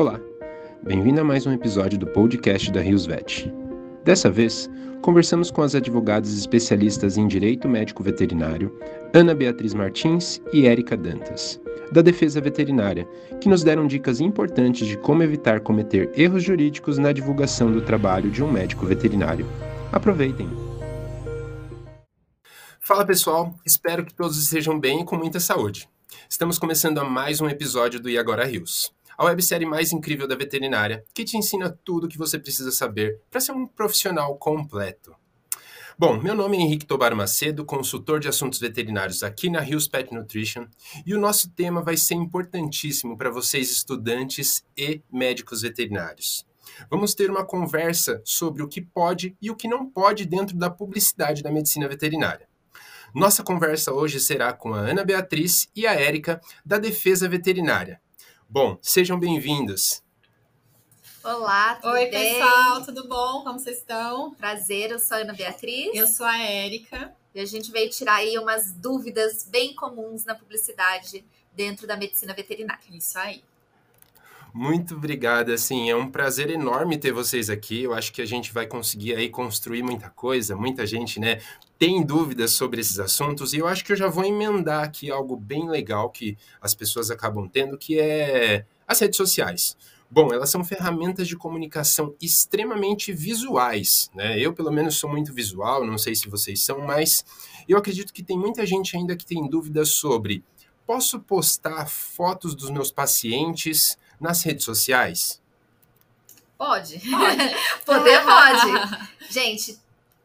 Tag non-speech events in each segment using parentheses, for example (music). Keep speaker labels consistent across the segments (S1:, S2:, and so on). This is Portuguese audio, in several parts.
S1: Olá, bem-vindo a mais um episódio do podcast da Rios Vet. Dessa vez, conversamos com as advogadas especialistas em Direito Médico Veterinário, Ana Beatriz Martins e Érica Dantas, da Defesa Veterinária, que nos deram dicas importantes de como evitar cometer erros jurídicos na divulgação do trabalho de um médico veterinário. Aproveitem!
S2: Fala pessoal, espero que todos estejam bem e com muita saúde. Estamos começando a mais um episódio do E Agora Rios a websérie mais incrível da veterinária, que te ensina tudo o que você precisa saber para ser um profissional completo. Bom, meu nome é Henrique Tobar Macedo, consultor de assuntos veterinários aqui na Hills Pet Nutrition, e o nosso tema vai ser importantíssimo para vocês estudantes e médicos veterinários. Vamos ter uma conversa sobre o que pode e o que não pode dentro da publicidade da medicina veterinária. Nossa conversa hoje será com a Ana Beatriz e a Érica da Defesa Veterinária. Bom, sejam bem-vindos.
S3: Olá, tudo
S4: Oi,
S3: bem?
S4: pessoal, tudo bom? Como vocês estão?
S3: Prazer, eu sou a Ana Beatriz.
S4: Eu sou a Érica.
S3: E a gente veio tirar aí umas dúvidas bem comuns na publicidade dentro da medicina veterinária.
S4: Isso aí.
S2: Muito obrigada, assim, é um prazer enorme ter vocês aqui. Eu acho que a gente vai conseguir aí construir muita coisa. Muita gente, né, tem dúvidas sobre esses assuntos e eu acho que eu já vou emendar aqui algo bem legal que as pessoas acabam tendo, que é as redes sociais. Bom, elas são ferramentas de comunicação extremamente visuais, né? Eu, pelo menos, sou muito visual, não sei se vocês são, mas eu acredito que tem muita gente ainda que tem dúvidas sobre posso postar fotos dos meus pacientes nas redes sociais?
S3: Pode. Pode. (laughs) Poder pode. (laughs) Gente,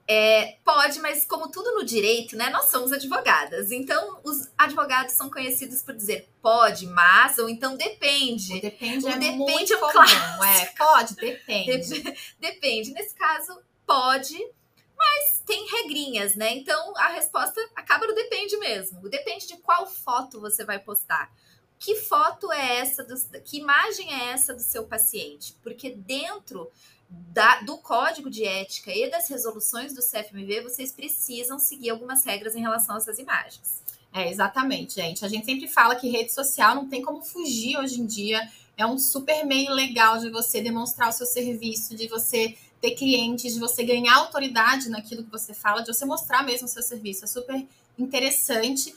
S3: é, pode, mas como tudo no direito, né? Nós somos advogadas. Então, os advogados são conhecidos por dizer pode, mas, ou então depende.
S4: O depende
S3: o
S4: é
S3: depende
S4: muito
S3: é um
S4: comum. É, pode, depende.
S3: Dep- (laughs) Depende. Nesse caso, pode, mas tem regrinhas, né? Então a resposta acaba no depende mesmo. Depende de qual foto você vai postar. Que foto é essa? Do, que imagem é essa do seu paciente? Porque dentro da- do código de ética e das resoluções do CFMV, vocês precisam seguir algumas regras em relação a essas imagens.
S4: É, exatamente, gente. A gente sempre fala que rede social não tem como fugir hoje em dia. É um super meio legal de você demonstrar o seu serviço, de você ter clientes, de você ganhar autoridade naquilo que você fala, de você mostrar mesmo o seu serviço. É super interessante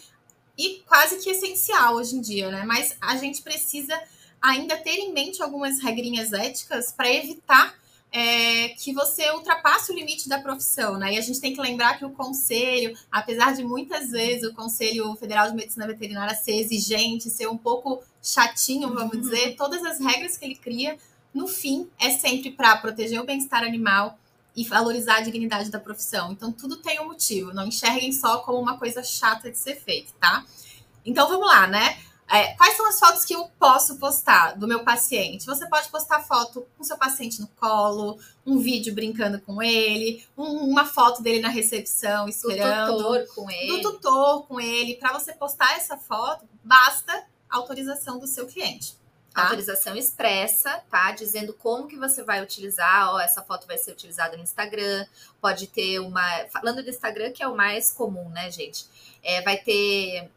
S4: e quase que essencial hoje em dia, né? Mas a gente precisa ainda ter em mente algumas regrinhas éticas para evitar é, que você ultrapasse o limite da profissão, né? E a gente tem que lembrar que o conselho, apesar de muitas vezes o Conselho Federal de Medicina Veterinária ser exigente, ser um pouco chatinho, vamos dizer, todas as regras que ele cria, no fim, é sempre para proteger o bem-estar animal e valorizar a dignidade da profissão. Então, tudo tem um motivo. Não enxerguem só como uma coisa chata de ser feita, tá? Então, vamos lá, né? É, quais são as fotos que eu posso postar do meu paciente? Você pode postar foto com seu paciente no colo, um vídeo brincando com ele, um- uma foto dele na recepção
S3: Do
S4: esperando,
S3: tutor com ele.
S4: do tutor com ele. Para você postar essa foto, basta autorização do seu cliente. Tá?
S3: autorização expressa, tá? Dizendo como que você vai utilizar, ó, essa foto vai ser utilizada no Instagram, pode ter uma, falando do Instagram que é o mais comum, né, gente? É, vai ter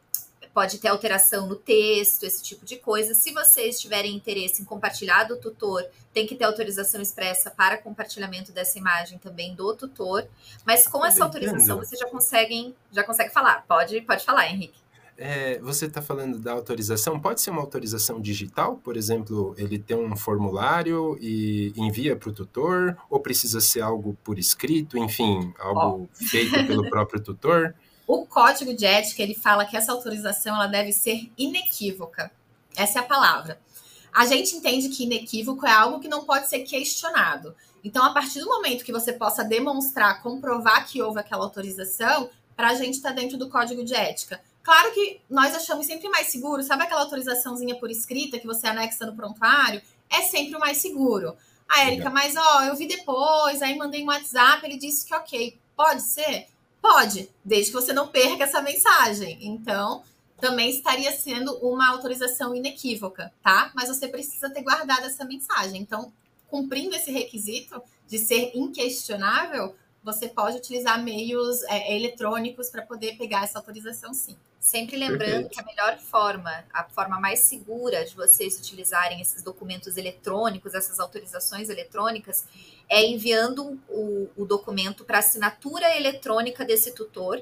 S3: pode ter alteração no texto, esse tipo de coisa. Se vocês tiverem interesse em compartilhar do tutor, tem que ter autorização expressa para compartilhamento dessa imagem também do tutor. Mas com essa autorização, vocês já conseguem, já consegue falar. Pode, pode falar, Henrique.
S2: É, você está falando da autorização? Pode ser uma autorização digital? Por exemplo, ele tem um formulário e envia para o tutor? Ou precisa ser algo por escrito? Enfim, algo feito pelo próprio tutor? (laughs)
S4: O código de ética ele fala que essa autorização ela deve ser inequívoca. Essa é a palavra. A gente entende que inequívoco é algo que não pode ser questionado. Então, a partir do momento que você possa demonstrar, comprovar que houve aquela autorização, para a gente está dentro do código de ética. Claro que nós achamos sempre mais seguro, sabe aquela autorizaçãozinha por escrita que você anexa no prontuário? É sempre o mais seguro. A Érica, mas ó, eu vi depois, aí mandei um WhatsApp, ele disse que ok. Pode ser? Pode, desde que você não perca essa mensagem. Então, também estaria sendo uma autorização inequívoca, tá? Mas você precisa ter guardado essa mensagem. Então, cumprindo esse requisito de ser inquestionável, você pode utilizar meios é, eletrônicos para poder pegar essa autorização, sim.
S3: Sempre lembrando Perfeito. que a melhor forma, a forma mais segura de vocês utilizarem esses documentos eletrônicos, essas autorizações eletrônicas, é enviando o, o documento para assinatura eletrônica desse tutor,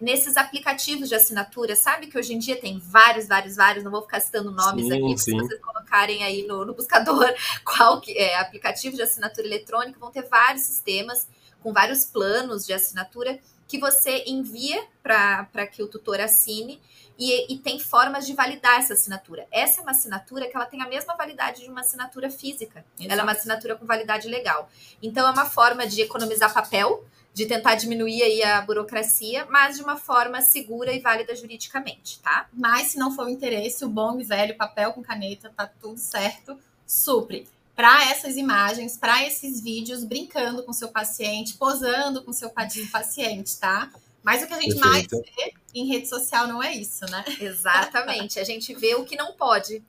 S3: nesses aplicativos de assinatura. Sabe que hoje em dia tem vários, vários, vários, não vou ficar citando nomes sim, aqui, sim. se vocês colocarem aí no, no buscador (laughs) qual que é aplicativo de assinatura eletrônica, vão ter vários sistemas com vários planos de assinatura que você envia para que o tutor assine e, e, tem formas de validar essa assinatura. Essa é uma assinatura que ela tem a mesma validade de uma assinatura física. Exato. Ela é uma assinatura com validade legal. Então é uma forma de economizar papel, de tentar diminuir aí a burocracia, mas de uma forma segura e válida juridicamente, tá?
S4: Mas se não for o interesse, o bom e velho papel com caneta, tá tudo certo, supre para essas imagens, para esses vídeos, brincando com seu paciente, posando com seu paciente, tá? Mas o que a gente Perfeito. mais vê em rede social não é isso, né? (laughs)
S3: Exatamente. A gente vê o que não pode.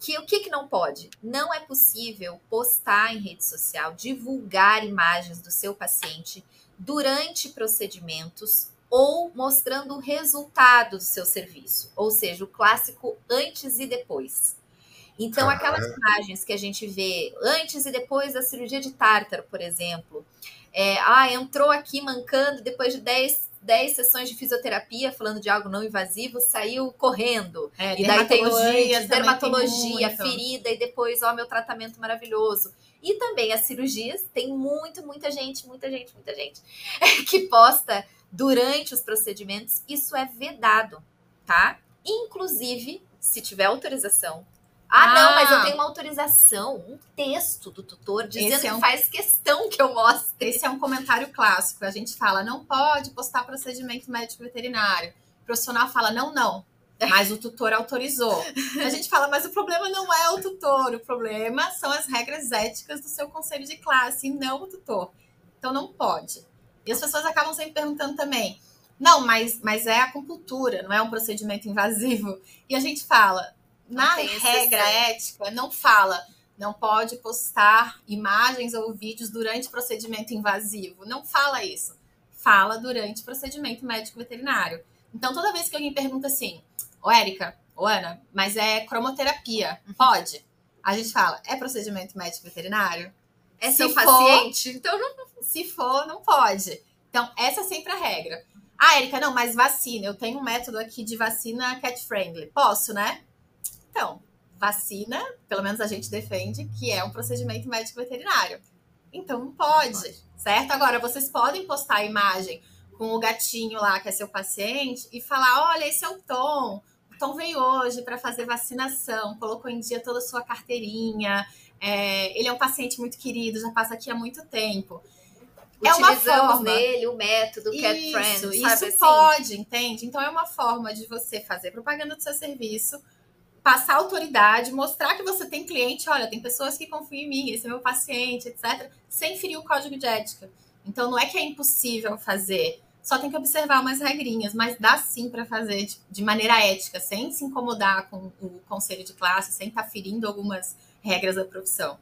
S3: Que o que, que não pode? Não é possível postar em rede social, divulgar imagens do seu paciente durante procedimentos ou mostrando o resultado do seu serviço, ou seja, o clássico antes e depois. Então, aquelas imagens que a gente vê antes e depois da cirurgia de tártaro, por exemplo, é, ah, entrou aqui mancando depois de 10, 10 sessões de fisioterapia, falando de algo não invasivo, saiu correndo. É, e daí tem dermatologia, tem ferida, e depois, ó, meu tratamento maravilhoso. E também as cirurgias, tem muito, muita gente, muita gente, muita gente (laughs) que posta durante os procedimentos. Isso é vedado, tá? Inclusive, se tiver autorização, ah, ah, não, mas eu tenho uma autorização, um texto do tutor dizendo é um... que faz questão que eu mostre.
S4: Esse é um comentário clássico. A gente fala, não pode postar procedimento médico veterinário. O profissional fala, não, não. Mas o tutor autorizou. A gente fala, mas o problema não é o tutor, o problema são as regras éticas do seu conselho de classe, e não o tutor. Então não pode. E as pessoas acabam sempre perguntando também, não, mas, mas é acupuntura, não é um procedimento invasivo. E a gente fala, na regra ética, não fala não pode postar imagens ou vídeos durante procedimento invasivo. Não fala isso. Fala durante procedimento médico veterinário. Então, toda vez que alguém pergunta assim, ô Érica, ô Ana, mas é cromoterapia, pode? A gente fala, é procedimento médico veterinário?
S3: É se seu for, paciente?
S4: Então, não, (laughs) se for, não pode. Então, essa é sempre a regra. Ah, Érica, não, mas vacina. Eu tenho um método aqui de vacina cat friendly. Posso, né? Então, vacina, pelo menos a gente defende que é um procedimento médico veterinário. Então não pode, certo? Agora, vocês podem postar a imagem com o gatinho lá, que é seu paciente, e falar: olha, esse é o Tom. O Tom veio hoje para fazer vacinação, colocou em dia toda a sua carteirinha. É, ele é um paciente muito querido, já passa aqui há muito tempo.
S3: É uma forma nele o método cat isso, friend,
S4: isso assim? pode, entende? Então é uma forma de você fazer propaganda do seu serviço passar autoridade, mostrar que você tem cliente, olha, tem pessoas que confiam em mim, esse é meu paciente, etc., sem ferir o código de ética. Então não é que é impossível fazer, só tem que observar umas regrinhas, mas dá sim para fazer de, maneira ética, sem se incomodar com o conselho de classe, sem estar tá ferindo algumas regras da profissão.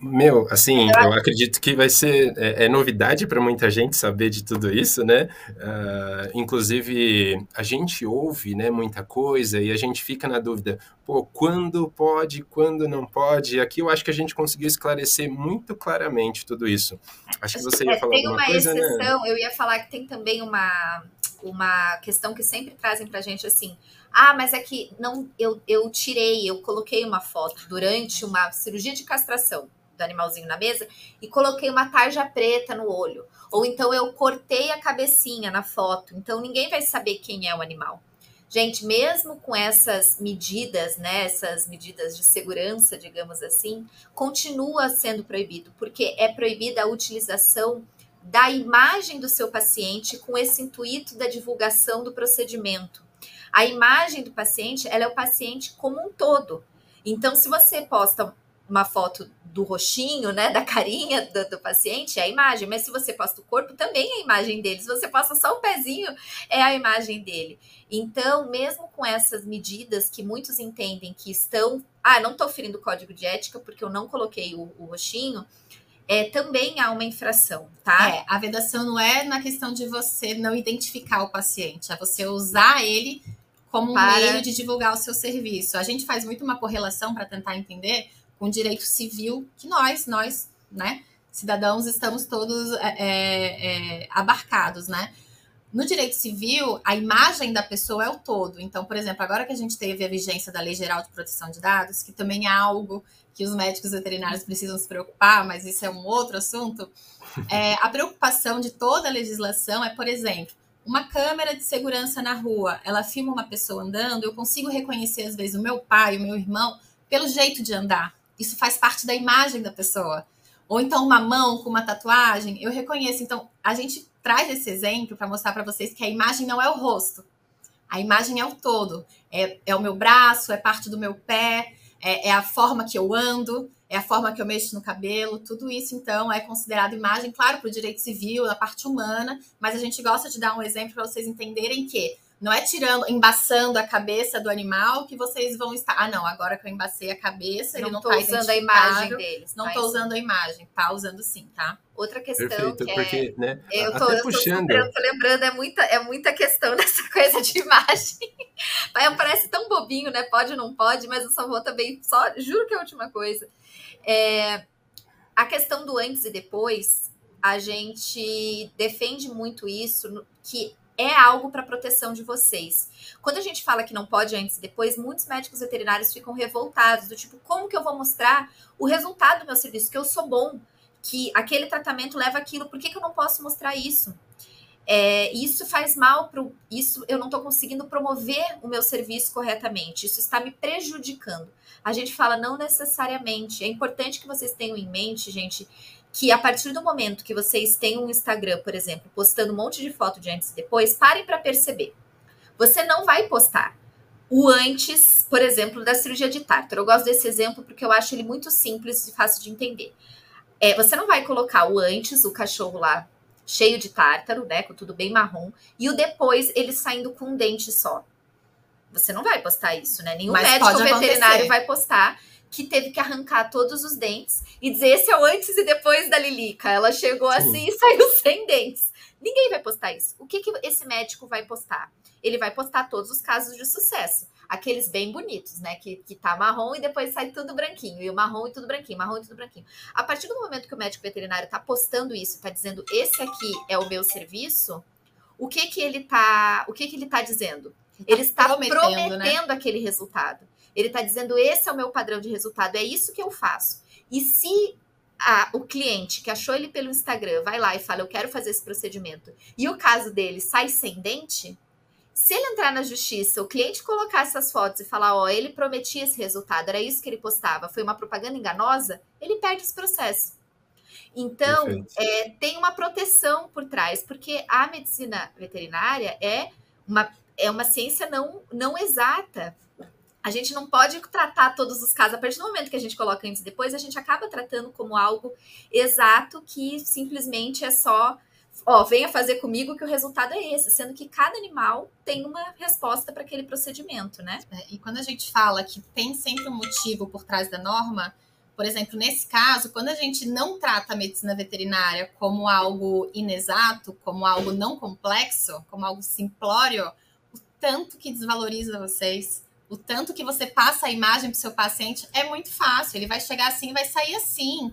S2: Meu, assim, eu acredito que vai ser é, é novidade para muita gente saber de tudo isso, né? Uh, inclusive, a gente ouve, né, muita coisa e a gente fica na dúvida, pô, quando pode, quando não pode? Aqui eu acho que a gente conseguiu esclarecer muito claramente tudo isso. Acho que você ia falar
S3: tem
S2: alguma
S3: coisa,
S2: né?
S3: exceção, né? Eu ia falar que tem também uma uma questão que sempre trazem para a gente assim, ah, mas é que não, eu, eu tirei, eu coloquei uma foto durante uma cirurgia de castração do animalzinho na mesa e coloquei uma tarja preta no olho. Ou então eu cortei a cabecinha na foto, então ninguém vai saber quem é o animal. Gente, mesmo com essas medidas, né, essas medidas de segurança, digamos assim, continua sendo proibido, porque é proibida a utilização da imagem do seu paciente com esse intuito da divulgação do procedimento. A imagem do paciente, ela é o paciente como um todo. Então, se você posta uma foto do roxinho, né, da carinha do, do, paciente, é a imagem. Mas se você posta o corpo, também é a imagem dele. Se você posta só o pezinho, é a imagem dele. Então, mesmo com essas medidas que muitos entendem que estão, ah, não estou ferindo o código de ética porque eu não coloquei o, o roxinho, é, também há uma infração, tá?
S4: É, a vedação não é na questão de você não identificar o paciente, é você usar ele como um Para... meio de divulgar o seu serviço. A gente faz muito uma correlação para tentar entender com o direito civil que nós, nós, né, cidadãos, estamos todos é, é, é abarcados, né? No direito civil, a imagem da pessoa é o todo. Então, por exemplo, agora que a gente teve a vigência da Lei Geral de Proteção de Dados, que também é algo que os médicos veterinários precisam se preocupar, mas isso é um outro assunto. É, a preocupação de toda a legislação é, por exemplo, uma câmera de segurança na rua, ela filma uma pessoa andando, eu consigo reconhecer, às vezes, o meu pai, o meu irmão, pelo jeito de andar. Isso faz parte da imagem da pessoa. Ou então uma mão com uma tatuagem, eu reconheço. Então, a gente traz esse exemplo para mostrar para vocês que a imagem não é o rosto. A imagem é o todo. É, é o meu braço, é parte do meu pé, é, é, a forma que eu ando, é a forma que eu mexo no cabelo. Tudo isso, então, é considerado imagem, claro, para o direito civil, da parte humana, mas a gente gosta de dar um exemplo para vocês entenderem que não é tirando, embaçando a cabeça do animal que vocês vão estar. Ah, não, agora que eu embacei a cabeça, não ele não está
S3: usando a imagem deles.
S4: Não estou usando a imagem, tá usando sim, tá?
S3: Outra questão
S2: Perfeito,
S3: que
S2: porque,
S3: é...
S2: né,
S3: eu tô, eu puxando. Tô, eu tô lembrando, é muita, é muita questão (laughs) dessa coisa de imagem. (laughs) Parece tão bobinho, né? Pode ou não pode, mas eu só vou também, só, juro que é a última coisa. É, a questão do antes e depois, a gente defende muito isso, que é algo para proteção de vocês. Quando a gente fala que não pode antes e depois, muitos médicos veterinários ficam revoltados, do tipo, como que eu vou mostrar o resultado do meu serviço, que eu sou bom, que aquele tratamento leva aquilo, por que, que eu não posso mostrar isso? É, isso faz mal para isso eu não estou conseguindo promover o meu serviço corretamente isso está me prejudicando a gente fala não necessariamente é importante que vocês tenham em mente gente que a partir do momento que vocês têm um Instagram, por exemplo, postando um monte de foto de antes e depois, parem para perceber. Você não vai postar o antes, por exemplo, da cirurgia de tártaro. Eu gosto desse exemplo porque eu acho ele muito simples e fácil de entender. É, você não vai colocar o antes, o cachorro lá cheio de tártaro, né, com tudo bem marrom, e o depois ele saindo com um dente só. Você não vai postar isso, né? Nenhum Mas médico veterinário acontecer. vai postar que teve que arrancar todos os dentes e dizer esse é o antes e depois da Lilica. Ela chegou Sim. assim e saiu (laughs) sem dentes. Ninguém vai postar isso. O que, que esse médico vai postar? Ele vai postar todos os casos de sucesso. Aqueles bem bonitos, né? Que, que tá marrom e depois sai tudo branquinho. E o marrom e tudo branquinho, marrom e tudo branquinho. A partir do momento que o médico veterinário tá postando isso, tá dizendo esse aqui é o meu serviço, o que que ele tá, o que que ele tá dizendo? Ele está prometendo, prometendo né? aquele resultado. Ele está dizendo: esse é o meu padrão de resultado, é isso que eu faço. E se a, o cliente que achou ele pelo Instagram vai lá e fala: eu quero fazer esse procedimento, e o caso dele sai sem dente, se ele entrar na justiça, o cliente colocar essas fotos e falar: ó, ele prometia esse resultado, era isso que ele postava, foi uma propaganda enganosa, ele perde esse processo. Então, é, tem uma proteção por trás, porque a medicina veterinária é uma, é uma ciência não, não exata a gente não pode tratar todos os casos. A partir do momento que a gente coloca antes e depois, a gente acaba tratando como algo exato que simplesmente é só, ó, venha fazer comigo que o resultado é esse, sendo que cada animal tem uma resposta para aquele procedimento, né?
S4: É, e quando a gente fala que tem sempre um motivo por trás da norma, por exemplo, nesse caso, quando a gente não trata a medicina veterinária como algo inexato, como algo não complexo, como algo simplório, o tanto que desvaloriza vocês o tanto que você passa a imagem para o seu paciente é muito fácil. Ele vai chegar assim e vai sair assim.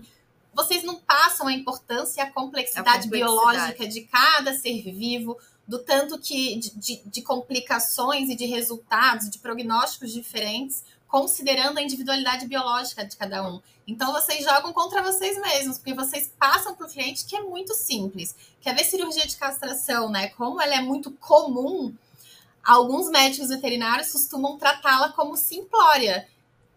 S4: Vocês não passam a importância e a complexidade, a complexidade, biológica de cada ser vivo, do tanto que de, de, de complicações e de resultados, de prognósticos diferentes, considerando a individualidade biológica de cada um. Então vocês jogam contra vocês mesmos, porque vocês passam para o cliente que é muito simples. Quer ver cirurgia de castração, né? Como ela é muito comum, alguns médicos veterinários costumam tratá-la como simplória.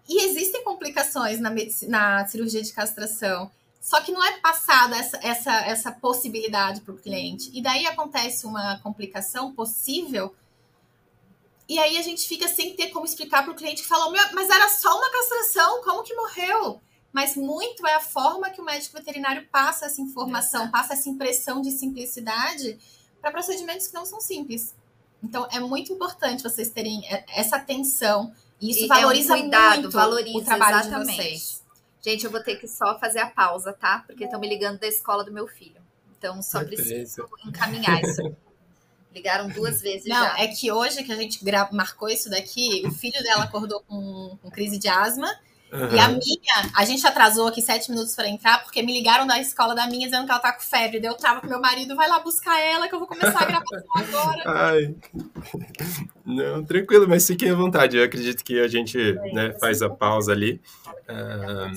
S4: E existem complicações na, na cirurgia de castração. Só que não é passada essa, essa, essa possibilidade para o cliente. E daí acontece uma complicação possível. E aí a gente fica sem ter como explicar para o cliente que falou, mas era só uma castração, como que morreu? Mas muito é a forma que o médico veterinário passa essa informação, passa essa impressão de simplicidade para procedimentos que não são simples. Então, é muito importante vocês terem essa atenção. E isso e valoriza é um cuidado, muito valoriza, o trabalho exatamente. de vocês.
S3: Gente, eu vou ter que só fazer a pausa, tá? Porque estão me ligando da escola do meu filho. Então, só
S2: Perfeito.
S3: preciso encaminhar isso. (laughs) Ligaram duas vezes
S4: Não,
S3: já.
S4: é que hoje que a gente marcou isso daqui, o filho dela acordou com, com crise de asma. E a minha, a gente atrasou aqui sete minutos para entrar, porque me ligaram da escola da minha dizendo que ela tá com febre. Daí eu tava com meu marido, vai lá buscar ela, que eu vou começar a gravação agora. (laughs)
S2: Ai. Não, tranquilo, mas fiquem à vontade. Eu acredito que a gente né, faz a pausa ali. Ah,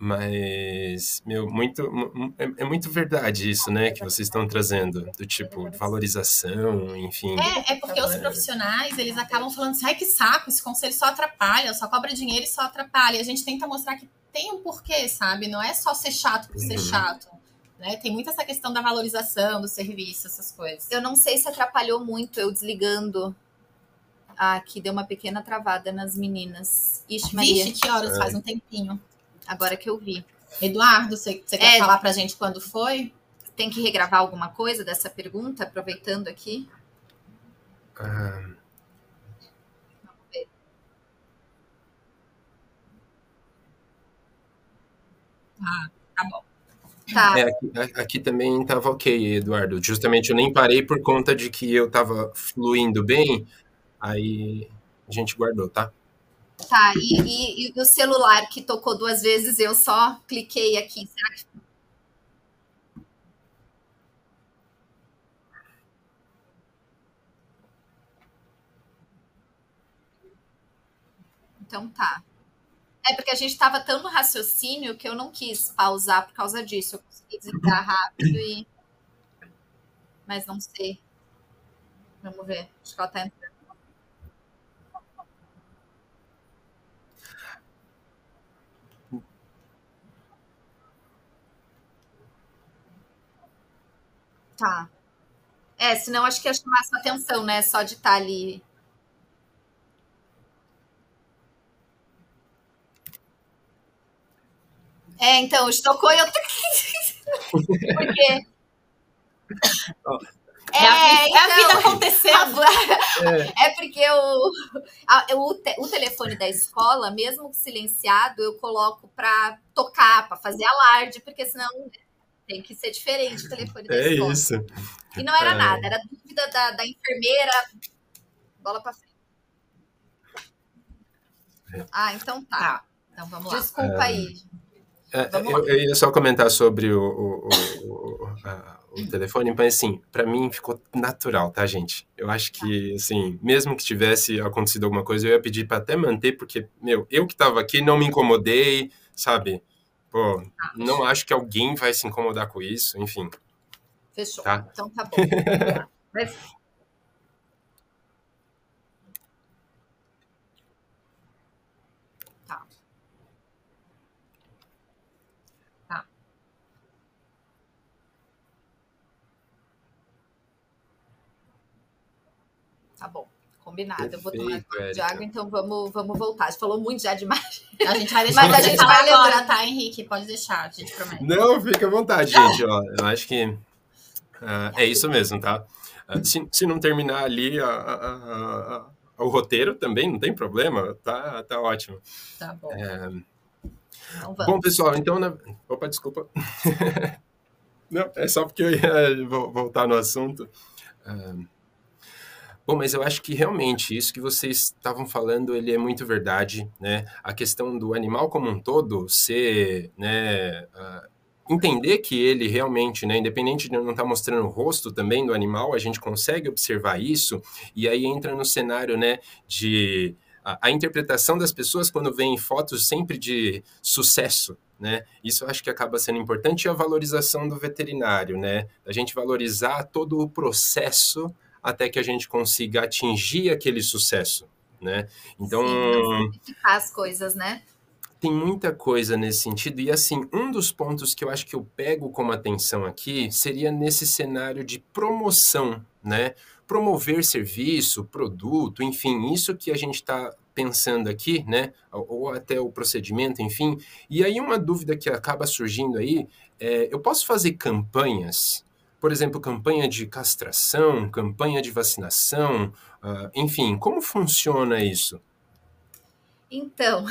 S2: mas, meu, muito, mu- é, é muito verdade isso, né, que vocês estão trazendo, do tipo, valorização, enfim.
S4: É, é porque os profissionais, eles acabam falando assim, ai que saco, esse conselho só atrapalha, só cobra dinheiro e só atrapalha. E a gente tenta mostrar que tem um porquê, sabe? Não é só ser chato por ser
S2: Uhum.
S4: chato. Né? Tem muito essa questão da valorização do serviço, essas coisas.
S3: Eu não sei se atrapalhou muito eu desligando. Ah, aqui deu uma pequena travada nas meninas. Ixi, Maria,
S4: Vixe, que horas
S2: É.
S4: faz um tempinho.
S3: Agora que eu vi.
S4: Eduardo, você, você quer
S3: É.
S4: falar pra gente quando foi?
S3: Tem que regravar alguma coisa dessa pergunta, aproveitando aqui?
S2: Ah,
S4: Tá bom.
S3: Tá.
S2: é, aqui, a- aqui também estava ok, Eduardo. Justamente eu nem parei por conta de que eu estava fluindo bem, aí a gente guardou, tá?
S3: Tá, e, e- e o celular que tocou duas vezes, eu só cliquei aqui. Será que. Então tá. É porque a gente estava tão no raciocínio que eu não quis pausar por causa disso. Eu consegui desligar rápido e. Mas não sei. Vamos ver. Acho que ela tá entrando. Tá. É, senão acho que ia chamar sua atenção, né? Só de estar ali. É, então, estocou e eu. (laughs) Porque.
S4: É, a, vida, é a vida
S3: então,
S4: acontecendo. (laughs)
S3: É porque o, a- o, te- o telefone da escola, mesmo silenciado, eu coloco para tocar, para fazer alarde, porque senão tem que ser diferente o telefone da
S2: É
S3: escola.
S2: isso.
S3: E não era
S2: É.
S3: nada, era dúvida da, da enfermeira. Bola para frente. Ah, então tá.
S4: Tá, então vamos lá.
S3: Desculpa aí.
S2: É,
S3: Vamos
S2: eu, eu ia só comentar sobre o, o, o, o- a- o telefone, mas assim, pra mim ficou natural, tá, gente? Eu acho que, assim, mesmo que tivesse acontecido alguma coisa, eu ia pedir pra até manter, porque, meu, eu que tava aqui não me incomodei, sabe? Pô, não acho que alguém vai se incomodar com isso, enfim.
S3: Fechou.
S2: Tá.
S3: Então tá bom. (laughs) Vai- Tá. Tá. Tá bom. Combinado. eu vou tomar
S2: Perfeito,
S3: um pouco de água, então vamos, vamos voltar. A gente falou muito já demais.
S4: A gente vai deixar
S3: Mas a
S4: você
S3: gente
S4: falar
S3: vai
S4: agora,
S3: lembrar.
S4: tá, Henrique? Pode deixar, a gente promete.
S2: Não, fica à vontade, gente. Ó, eu acho que ah, é isso mesmo, tá? Ah, se, se não terminar ali a- a- o roteiro também, não tem problema, tá, tá ótimo.
S4: Tá bom.
S2: É,
S3: Então vamos.
S2: bom, pessoal, então. Na... Opa, desculpa. (laughs) não, é só porque eu ia vo- voltar no assunto. Ah, Bom, mas eu acho que realmente isso que vocês estavam falando, ele é muito verdade, né? A questão do animal como um todo ser, né, ah, entender que ele realmente, né, independente de não estar mostrando o rosto também do animal, a gente consegue observar isso e aí entra no cenário, né, de a, a interpretação das pessoas quando veem fotos sempre de sucesso, né? Isso acho que acaba sendo importante e a valorização do veterinário, né? A gente valorizar todo o processo até que a gente consiga atingir aquele sucesso, né? Então,
S3: Sim, coisas, né?
S2: tem muita coisa nesse sentido. E assim, um dos pontos que eu acho que eu pego como atenção aqui seria nesse cenário de promoção, né? Promover serviço, produto, enfim, isso que a gente está pensando aqui, né? Ou até o procedimento, enfim. E aí uma dúvida que acaba surgindo aí é, eu posso fazer campanhas, por exemplo, campanha de castração, campanha de vacinação, ah, enfim, como funciona isso?
S3: Então,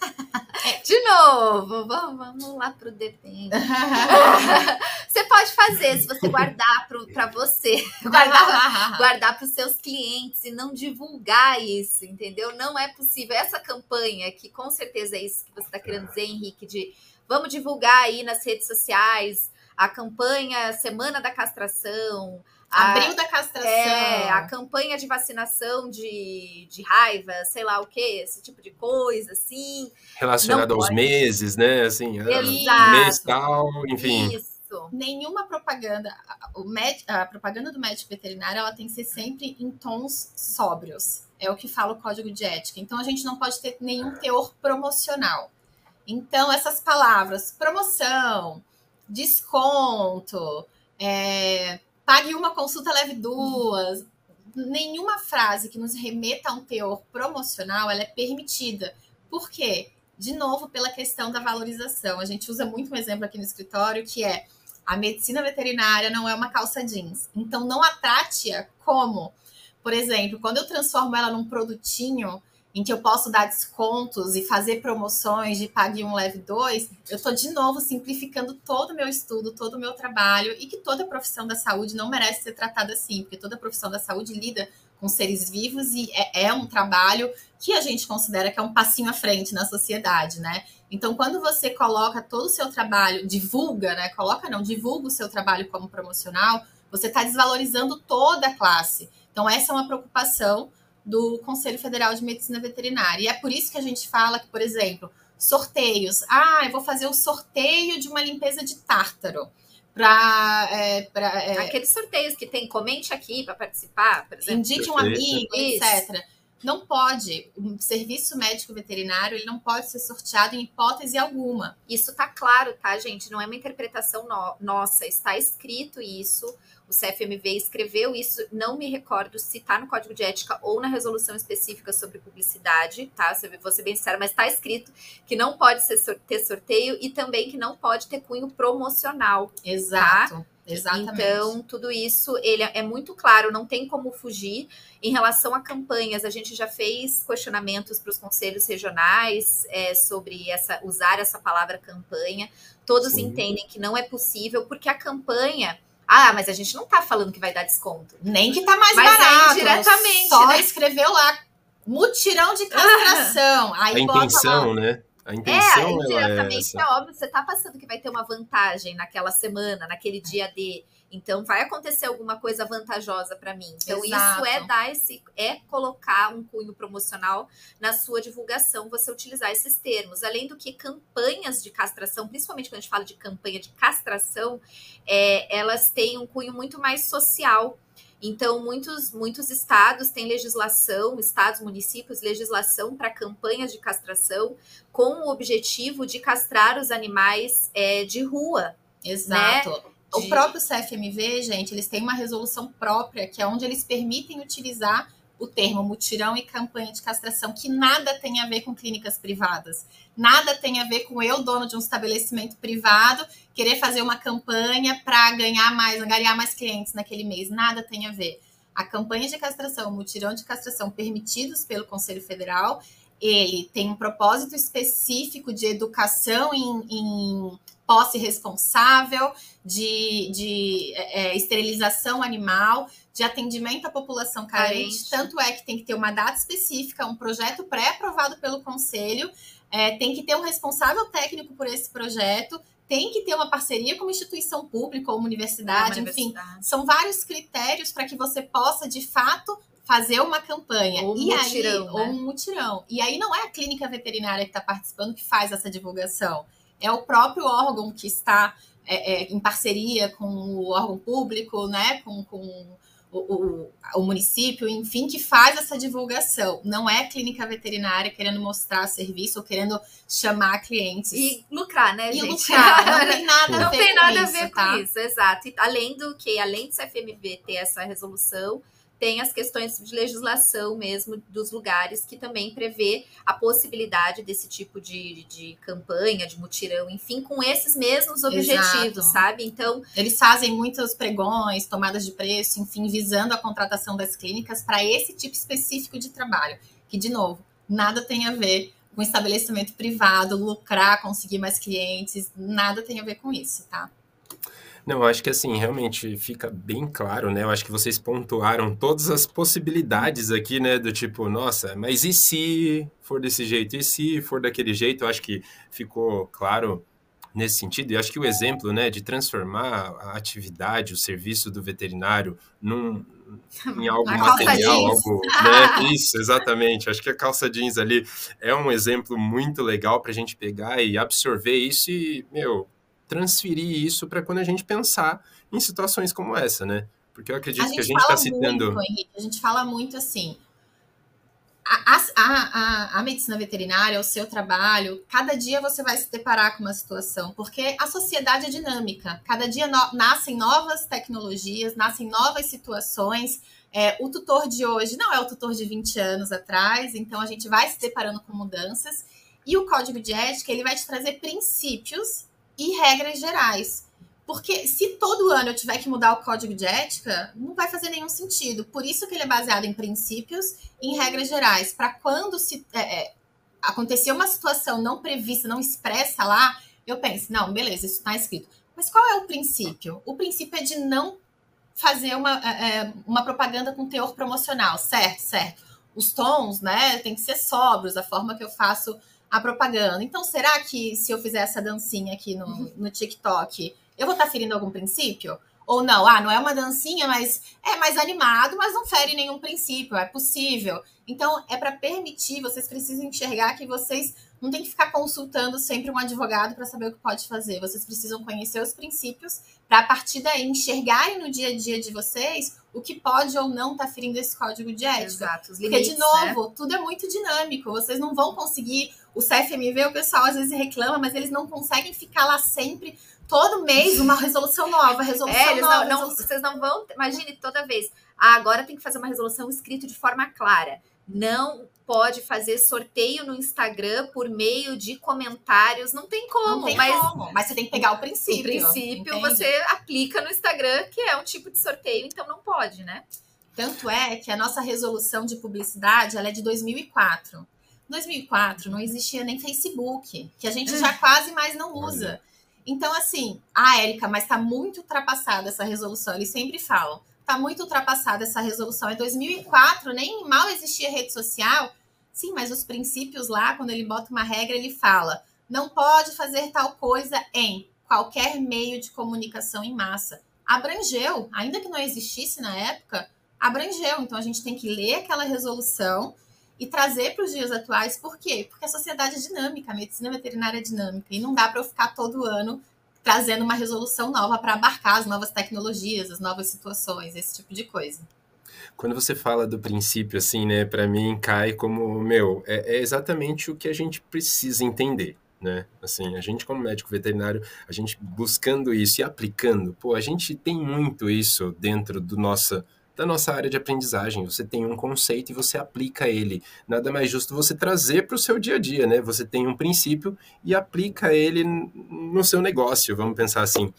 S3: (laughs) De novo, vamos, vamos lá pro depende. (laughs) você pode fazer se você guardar para você, (laughs) guardar, guardar para os seus clientes e não divulgar isso, entendeu? Não é possível. Essa campanha, que com certeza é isso que você está querendo dizer, Henrique, de vamos divulgar aí nas redes sociais a campanha Semana da Castração,
S4: Abril da castração. É,
S3: a campanha de vacinação de, de raiva, sei lá o que, esse tipo de coisa, assim.
S2: Relacionado aos meses, né? Assim,
S3: ah, Exato.
S2: mês tal, enfim.
S4: Isso. Nenhuma propaganda, o med, a propaganda do médico veterinário, ela tem que ser sempre em tons sóbrios. É o que fala o código de ética. Então, a gente não pode ter nenhum teor promocional. Então, essas palavras, promoção, desconto, é, pague uma consulta, leve duas. Nenhuma frase que nos remeta a um teor promocional ela é permitida. Por quê? De novo, pela questão da valorização. A gente usa muito um exemplo aqui no escritório que é a medicina veterinária não é uma calça jeans. Então, não a trate-a como, por exemplo, quando eu transformo ela num produtinho em que eu posso dar descontos e fazer promoções de pague um, leve dois, eu estou de novo simplificando todo o meu estudo, todo o meu trabalho e que toda profissão da saúde não merece ser tratada assim, porque toda profissão da saúde lida com seres vivos e é, é um trabalho que a gente considera que é um passinho à frente na sociedade, né? Então, quando você coloca todo o seu trabalho, divulga, né? Coloca não, divulga o seu trabalho como promocional, você está desvalorizando toda a classe. Então, essa é uma preocupação do Conselho Federal de Medicina Veterinária. E é por isso que a gente fala que, por exemplo, sorteios. Ah, eu vou fazer o sorteio de uma limpeza de tártaro. Para. É,
S3: é, Aqueles sorteios que tem, comente aqui para participar, por exemplo.
S4: Indique um amigo, isso. etc. Não pode, o serviço médico veterinário, ele não pode ser sorteado em hipótese alguma.
S3: Isso tá claro, tá, gente? Não é uma interpretação no nossa, está escrito isso o CFMV escreveu isso, não me recordo se está no Código de Ética ou na resolução específica sobre publicidade, tá? Vou ser bem sincera, mas está escrito que não pode ser, ter sorteio e também que não pode ter cunho promocional.
S4: Tá? Exato. Tá? Exatamente.
S3: Então, tudo isso ele é, é muito claro, não tem como fugir. Em relação a campanhas, a gente já fez questionamentos para os conselhos regionais é, sobre essa, usar essa palavra campanha. Todos Sim. entendem que não é possível, porque a campanha ah, mas a gente não tá falando que vai dar desconto.
S4: Nem que tá mais mas é barato. É indiretamente. Só né? escreveu lá. Mutirão de castração.
S2: Ah, (laughs) Aí a intenção, lá. né? A intenção é, indiretamente
S3: é, é óbvio, você tá passando que vai ter uma vantagem naquela semana, naquele dia de então vai acontecer alguma coisa vantajosa para mim. Então Exato. isso é dar esse é colocar um cunho promocional na sua divulgação, você utilizar esses termos. Além do que campanhas de castração, principalmente quando a gente fala de campanha de castração, é, elas têm um cunho muito mais social. Então, muitos, muitos estados têm legislação, estados, municípios, legislação para campanhas de castração com o objetivo de castrar os animais é, de rua.
S4: Né? Exato. Né? O próprio CFMV, gente, eles têm uma resolução própria, que é onde eles permitem utilizar o termo mutirão e campanha de castração, que nada tem a ver com clínicas privadas. Nada tem a ver com eu, dono de um estabelecimento privado, querer fazer uma campanha para ganhar mais, angariar mais clientes naquele mês. Nada tem a ver. A campanha de castração, o mutirão de castração permitidos pelo Conselho Federal, ele tem um propósito específico de educação em, em posse responsável, de, de é, é, esterilização animal, de atendimento à população carente. carente. Tanto é que tem que ter uma data específica, um projeto pré-aprovado pelo conselho, é, tem que ter um responsável técnico por esse projeto, tem que ter uma parceria com uma instituição pública ou uma universidade, uma enfim, universidade. são vários critérios para que você possa, de fato, fazer uma campanha.
S3: Ou um e mutirão.
S4: Aí, né? Ou um mutirão. E aí não é a clínica veterinária que está participando que faz essa divulgação é o próprio órgão que está é, é, em parceria com o órgão público, né, com, com o, o, o, município, enfim, que faz essa divulgação. Não é clínica veterinária querendo mostrar serviço ou querendo chamar clientes.
S3: E lucrar, né,
S4: e
S3: gente?
S4: lucrar. Não (laughs) tem nada
S3: a
S4: ver,
S3: tem
S4: com,
S3: nada
S4: isso,
S3: a ver
S4: tá?
S3: com isso, exato. E, além do que, além do CFMV ter essa resolução, tem as questões de legislação mesmo dos lugares que também prevê a possibilidade desse tipo de, de campanha, de mutirão, enfim, com esses mesmos objetivos, Exato. sabe? Então.
S4: Eles fazem muitos pregões, tomadas de preço, enfim, visando a contratação das clínicas para esse tipo específico de trabalho. Que, de novo, nada tem a ver com estabelecimento privado, lucrar, conseguir mais clientes, nada tem a ver com isso, tá?
S2: Não, acho que assim, realmente fica bem claro, né? Eu acho que vocês pontuaram todas as possibilidades aqui, né? Do tipo, nossa, mas e se for desse jeito? E se for daquele jeito? Eu acho que ficou claro nesse sentido. E acho que o exemplo, né, de transformar a atividade, o serviço do veterinário num, em algo a material, algo, né? (laughs) Isso, exatamente. Acho que a calça jeans ali é um exemplo muito legal para a gente pegar e absorver isso e, meu, transferir isso para quando a gente pensar em situações como essa, né? Porque eu acredito a que a gente está citando.
S4: Muito, Henrique, a gente fala muito assim. A, a, a, a, medicina veterinária, o seu trabalho, cada dia você vai se deparar com uma situação, porque a sociedade é dinâmica. Cada dia no, nascem novas tecnologias, nascem novas situações. É, o tutor de hoje não é o tutor de 20 anos atrás, então a gente vai se deparando com mudanças. E o código de ética ele vai te trazer princípios e regras gerais. Porque se todo ano eu tiver que mudar o código de ética, não vai fazer nenhum sentido. Por isso que ele é baseado em princípios e em regras gerais. Para quando se é, é, acontecer uma situação não prevista, não expressa lá, eu penso, não, beleza, isso está escrito. Mas qual é o princípio? O princípio é de não fazer uma, é, é, uma propaganda com teor promocional, certo? Certo. Os tons, né, tem que ser sóbrios, a forma que eu faço a propaganda. Então, será que se eu fizer essa dancinha aqui no, uhum. no TikTok, eu vou estar tá ferindo algum princípio? Ou não, ah, não é uma dancinha, mas é mais animado, mas não fere nenhum princípio, é possível. Então, é para permitir, vocês precisam enxergar que vocês não tem que ficar consultando sempre um advogado para saber o que pode fazer. Vocês precisam conhecer os princípios para, a partir daí, enxergarem no dia a dia de vocês o que pode ou não estar tá ferindo esse código de ética.
S3: Exato,
S4: os limites, Porque, de novo, né? tudo é muito dinâmico. Vocês não vão conseguir. O CFMV, o pessoal às vezes reclama, mas eles não conseguem ficar lá sempre, todo mês, uma (laughs) resolução nova, resolução é, nova.
S3: Não, não, Vocês não vão. Imagine toda vez. Ah, agora tem que fazer uma resolução escrita de forma clara. Não pode fazer sorteio no Instagram por meio de comentários. Não tem como,
S4: não tem
S3: mas,
S4: como. mas você tem que pegar o princípio.
S3: O princípio você aplica no Instagram, que é um tipo de sorteio, então não pode, né?
S4: Tanto é que a nossa resolução de publicidade ela é de 2004. 2004 não existia nem Facebook, que a gente já quase mais não usa. Então, assim, a Érica, mas está muito ultrapassada essa resolução. Eles sempre falam está muito ultrapassada essa resolução. É 2004, nem mal existia rede social. Sim, mas os princípios lá, quando ele bota uma regra, ele fala: não pode fazer tal coisa em qualquer meio de comunicação em massa. Abrangeu, ainda que não existisse na época, abrangeu. Então a gente tem que ler aquela resolução e trazer para os dias atuais. Por quê? Porque a sociedade é dinâmica, a medicina veterinária é dinâmica e não dá para eu ficar todo ano trazendo uma resolução nova para abarcar as novas tecnologias, as novas situações, esse tipo de coisa.
S2: Quando você fala do princípio, assim, né, para mim cai como, meu, é, é exatamente o que a gente precisa entender né? Assim, a gente como médico veterinário, a gente buscando isso e aplicando, pô, a gente tem muito isso dentro do nossa da nossa área de aprendizagem. Você tem um conceito e você aplica ele. Nada mais justo você trazer para o seu dia a dia, né? Você tem um princípio e aplica ele no seu negócio, vamos pensar assim.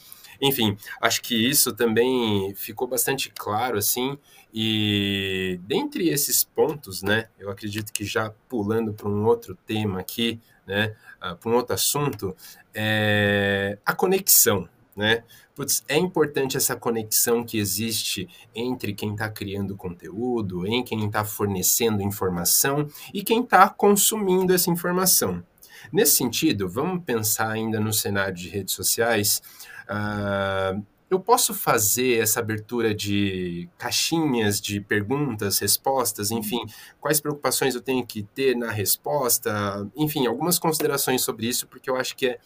S2: Enfim, acho que isso também ficou bastante claro, assim, e dentre esses pontos, né, eu acredito que já pulando para um outro tema aqui, né, uh, para um outro assunto, é a conexão, né? Putz, é importante essa conexão que existe entre quem está criando conteúdo, em quem está fornecendo informação e quem está consumindo essa informação. Nesse sentido, vamos pensar ainda no cenário de redes sociais. Uh, eu posso fazer essa abertura de caixinhas de perguntas, respostas, enfim, quais preocupações eu tenho que ter na resposta, enfim, algumas considerações sobre isso, porque eu acho que é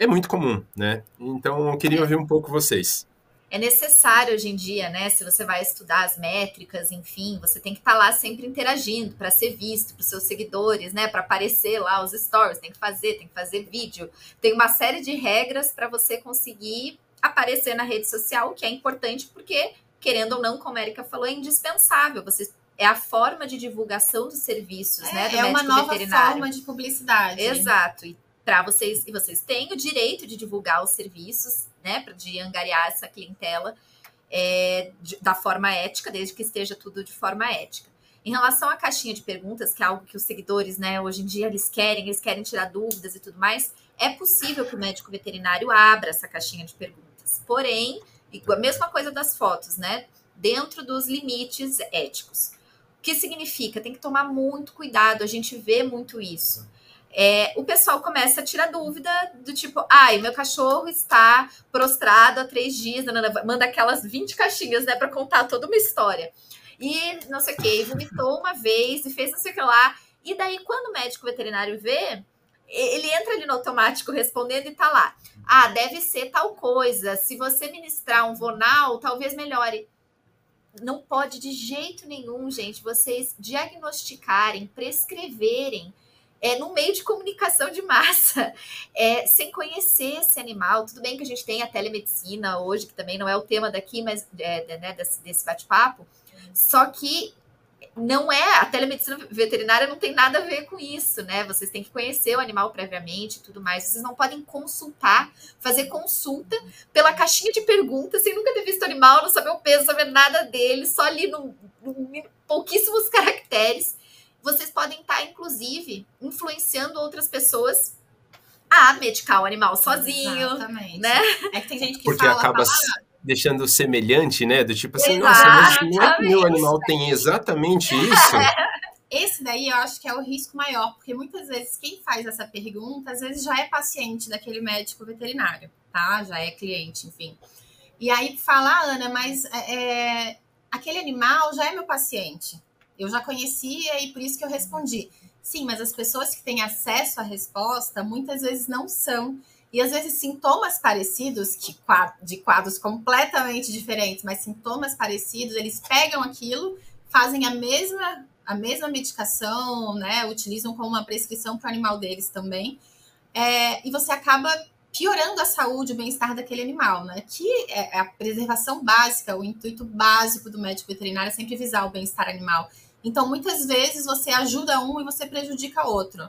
S2: é muito comum, né? Então eu queria ouvir um pouco vocês.
S3: É necessário hoje em dia, né? Se você vai estudar as métricas, enfim, você tem que estar tá lá sempre interagindo para ser visto para os seus seguidores, né? Para aparecer lá os stories, tem que fazer, tem que fazer vídeo. Tem uma série de regras para você conseguir aparecer na rede social, o que é importante porque, querendo ou não, como a Erika falou, é indispensável. Você é a forma de divulgação dos serviços,
S4: é,
S3: né? Do
S4: é uma nova forma de publicidade.
S3: Exato. E para vocês e vocês têm o direito de divulgar os serviços, né, de angariar essa clientela é, de, da forma ética, desde que esteja tudo de forma ética. Em relação à caixinha de perguntas, que é algo que os seguidores, né, hoje em dia eles querem, eles querem tirar dúvidas e tudo mais, é possível que o médico veterinário abra essa caixinha de perguntas. Porém, a mesma coisa das fotos, né? Dentro dos limites éticos. O que significa? Tem que tomar muito cuidado, a gente vê muito isso. É, o pessoal começa a tirar dúvida do tipo, ai, meu cachorro está prostrado há três dias, manda aquelas 20 caixinhas, né, para contar toda uma história e não sei o que, vomitou uma vez e fez não sei o que lá. E daí, quando o médico veterinário vê, ele entra ali no automático respondendo e tá lá. Ah, deve ser tal coisa. Se você ministrar um vonal, talvez melhore. Não pode de jeito nenhum, gente, vocês diagnosticarem, prescreverem é, no meio de comunicação de massa, (laughs) é, sem conhecer esse animal. Tudo bem que a gente tem a telemedicina hoje, que também não é o tema daqui, mas é, né, desse, desse bate-papo, só que não é a telemedicina veterinária não tem nada a ver com isso, né? Vocês têm que conhecer o animal previamente e tudo mais. Vocês não podem consultar, fazer consulta pela caixinha de perguntas sem nunca ter visto o animal, não saber o peso, saber nada dele, só ali no, no pouquíssimos (laughs) caracteres. Vocês podem estar, inclusive, influenciando outras pessoas a medicar o animal sozinho, Exatamente. né?
S4: É que tem gente que
S2: Porque
S4: fala,
S2: acaba fala, deixando semelhante, né? Do tipo assim, nossa, mas não é que meu animal tem exatamente isso? (laughs)
S4: Esse daí eu acho que é o risco maior, porque muitas vezes quem faz essa pergunta, às vezes já é paciente daquele médico veterinário, tá? Já é cliente, enfim. E aí fala, ah, Ana, mas é, é, aquele animal já é meu paciente. Eu já conhecia e por isso que eu respondi. Sim, mas as pessoas que têm acesso à resposta muitas vezes não são. E às vezes sintomas parecidos, que, de quadros completamente diferentes, mas sintomas parecidos, eles pegam aquilo, fazem a mesma, a mesma medicação, né? Utilizam como uma prescrição para o animal deles também. É, e você acaba piorando a saúde, o bem-estar daquele animal, né? Que é, é a preservação básica, o intuito básico do médico veterinário é sempre visar o bem-estar animal. Então, muitas vezes você ajuda um e você prejudica outro.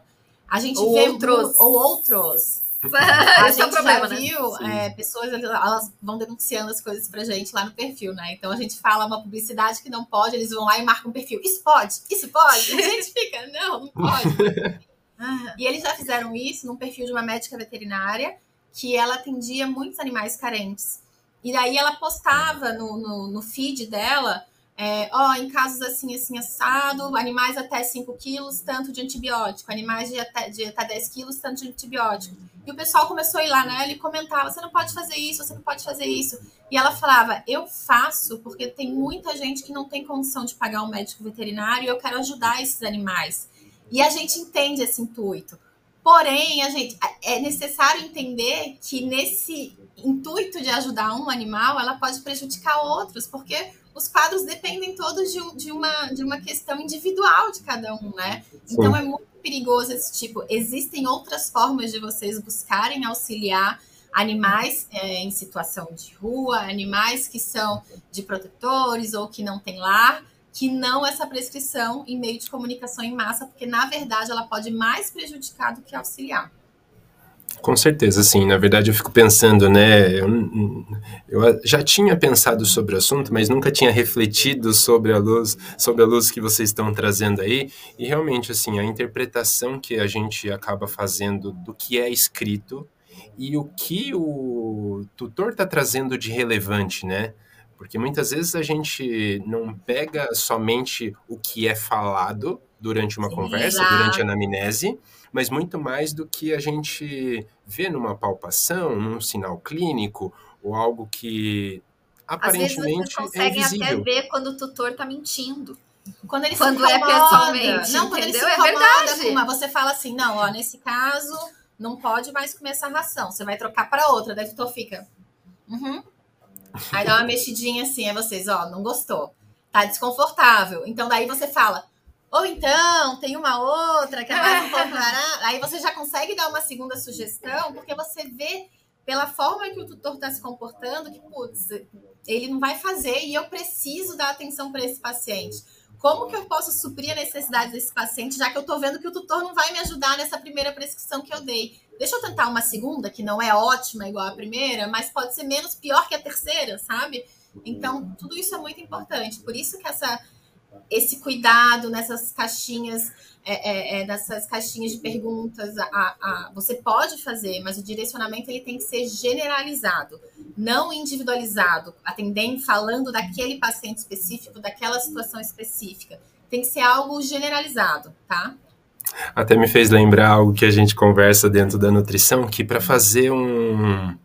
S4: A gente
S3: ou
S4: vê
S3: outros.
S4: ou outros (laughs)
S3: a
S4: gente é problema, já né? viu né? é, pessoas, elas vão denunciando as coisas pra gente lá no perfil, né? Então a gente fala uma publicidade que não pode, eles vão lá e marcam um perfil. Isso pode? Isso pode? A gente (laughs) fica, não, não pode. (laughs) e eles já fizeram isso num perfil de uma médica veterinária que ela atendia muitos animais carentes. E daí ela postava no, no, no feed dela é, ó, em casos assim, assim, assado, animais até 5 quilos, tanto de antibiótico, animais de até, de até 10 quilos, tanto de antibiótico. E o pessoal começou a ir lá nela e comentava: você não pode fazer isso, você não pode fazer isso. E ela falava: eu faço porque tem muita gente que não tem condição de pagar um médico veterinário e eu quero ajudar esses animais. E a gente entende esse intuito. Porém, a gente é necessário entender que nesse intuito de ajudar um animal, ela pode prejudicar outros, porque os quadros dependem todos de, de, uma, de uma questão individual de cada um, né? Então é muito perigoso esse tipo. Existem outras formas de vocês buscarem auxiliar animais é, em situação de rua, animais que são de protetores ou que não têm lar, que não essa prescrição em meio de comunicação em massa, porque na verdade ela pode mais prejudicar do que auxiliar.
S2: Com certeza, sim. Na verdade, eu fico pensando, né? Eu, eu, já tinha pensado sobre o assunto, mas nunca tinha refletido sobre a luz, sobre a luz que vocês estão trazendo aí. E realmente, assim, a interpretação que a gente acaba fazendo do que é escrito e o que o tutor está trazendo de relevante, né? Porque muitas vezes a gente não pega somente o que é falado durante uma Sim, conversa, durante a anamnese, mas muito mais do que a gente vê numa palpação, num sinal clínico, ou algo que aparentemente
S3: Às vezes vocês
S2: é
S3: conseguem até ver quando o tutor está mentindo.
S4: Quando ele
S3: quando
S4: se
S3: é pessoalmente,
S4: não, quando
S3: entendeu?
S4: ele se
S3: é verdade.
S4: Uma, você fala assim, não, ó, nesse caso não pode mais comer essa ração, você vai trocar para outra, daí o tutor fica, uhum. aí dá uma mexidinha assim, é vocês, ó, não gostou, tá desconfortável, então daí você fala, ou então, tem uma outra que é mais um (laughs) pouco Aí você já consegue dar uma segunda sugestão, porque você vê pela forma que o tutor está se comportando que, putz, ele não vai fazer e eu preciso dar atenção para esse paciente. Como que eu posso suprir a necessidade desse paciente, já que eu estou vendo que o tutor não vai me ajudar nessa primeira prescrição que eu dei? Deixa eu tentar uma segunda, que não é ótima igual a primeira, mas pode ser menos pior que a terceira, sabe? Então, tudo isso é muito importante. Por isso que essa esse cuidado nessas caixinhas, é, é, é, nessas caixinhas de perguntas, a, a, você pode fazer, mas o direcionamento ele tem que ser generalizado, não individualizado, atendendo, falando daquele paciente específico, daquela situação específica. Tem que ser algo generalizado, tá?
S2: Até me fez lembrar algo que a gente conversa dentro da nutrição, que para fazer um,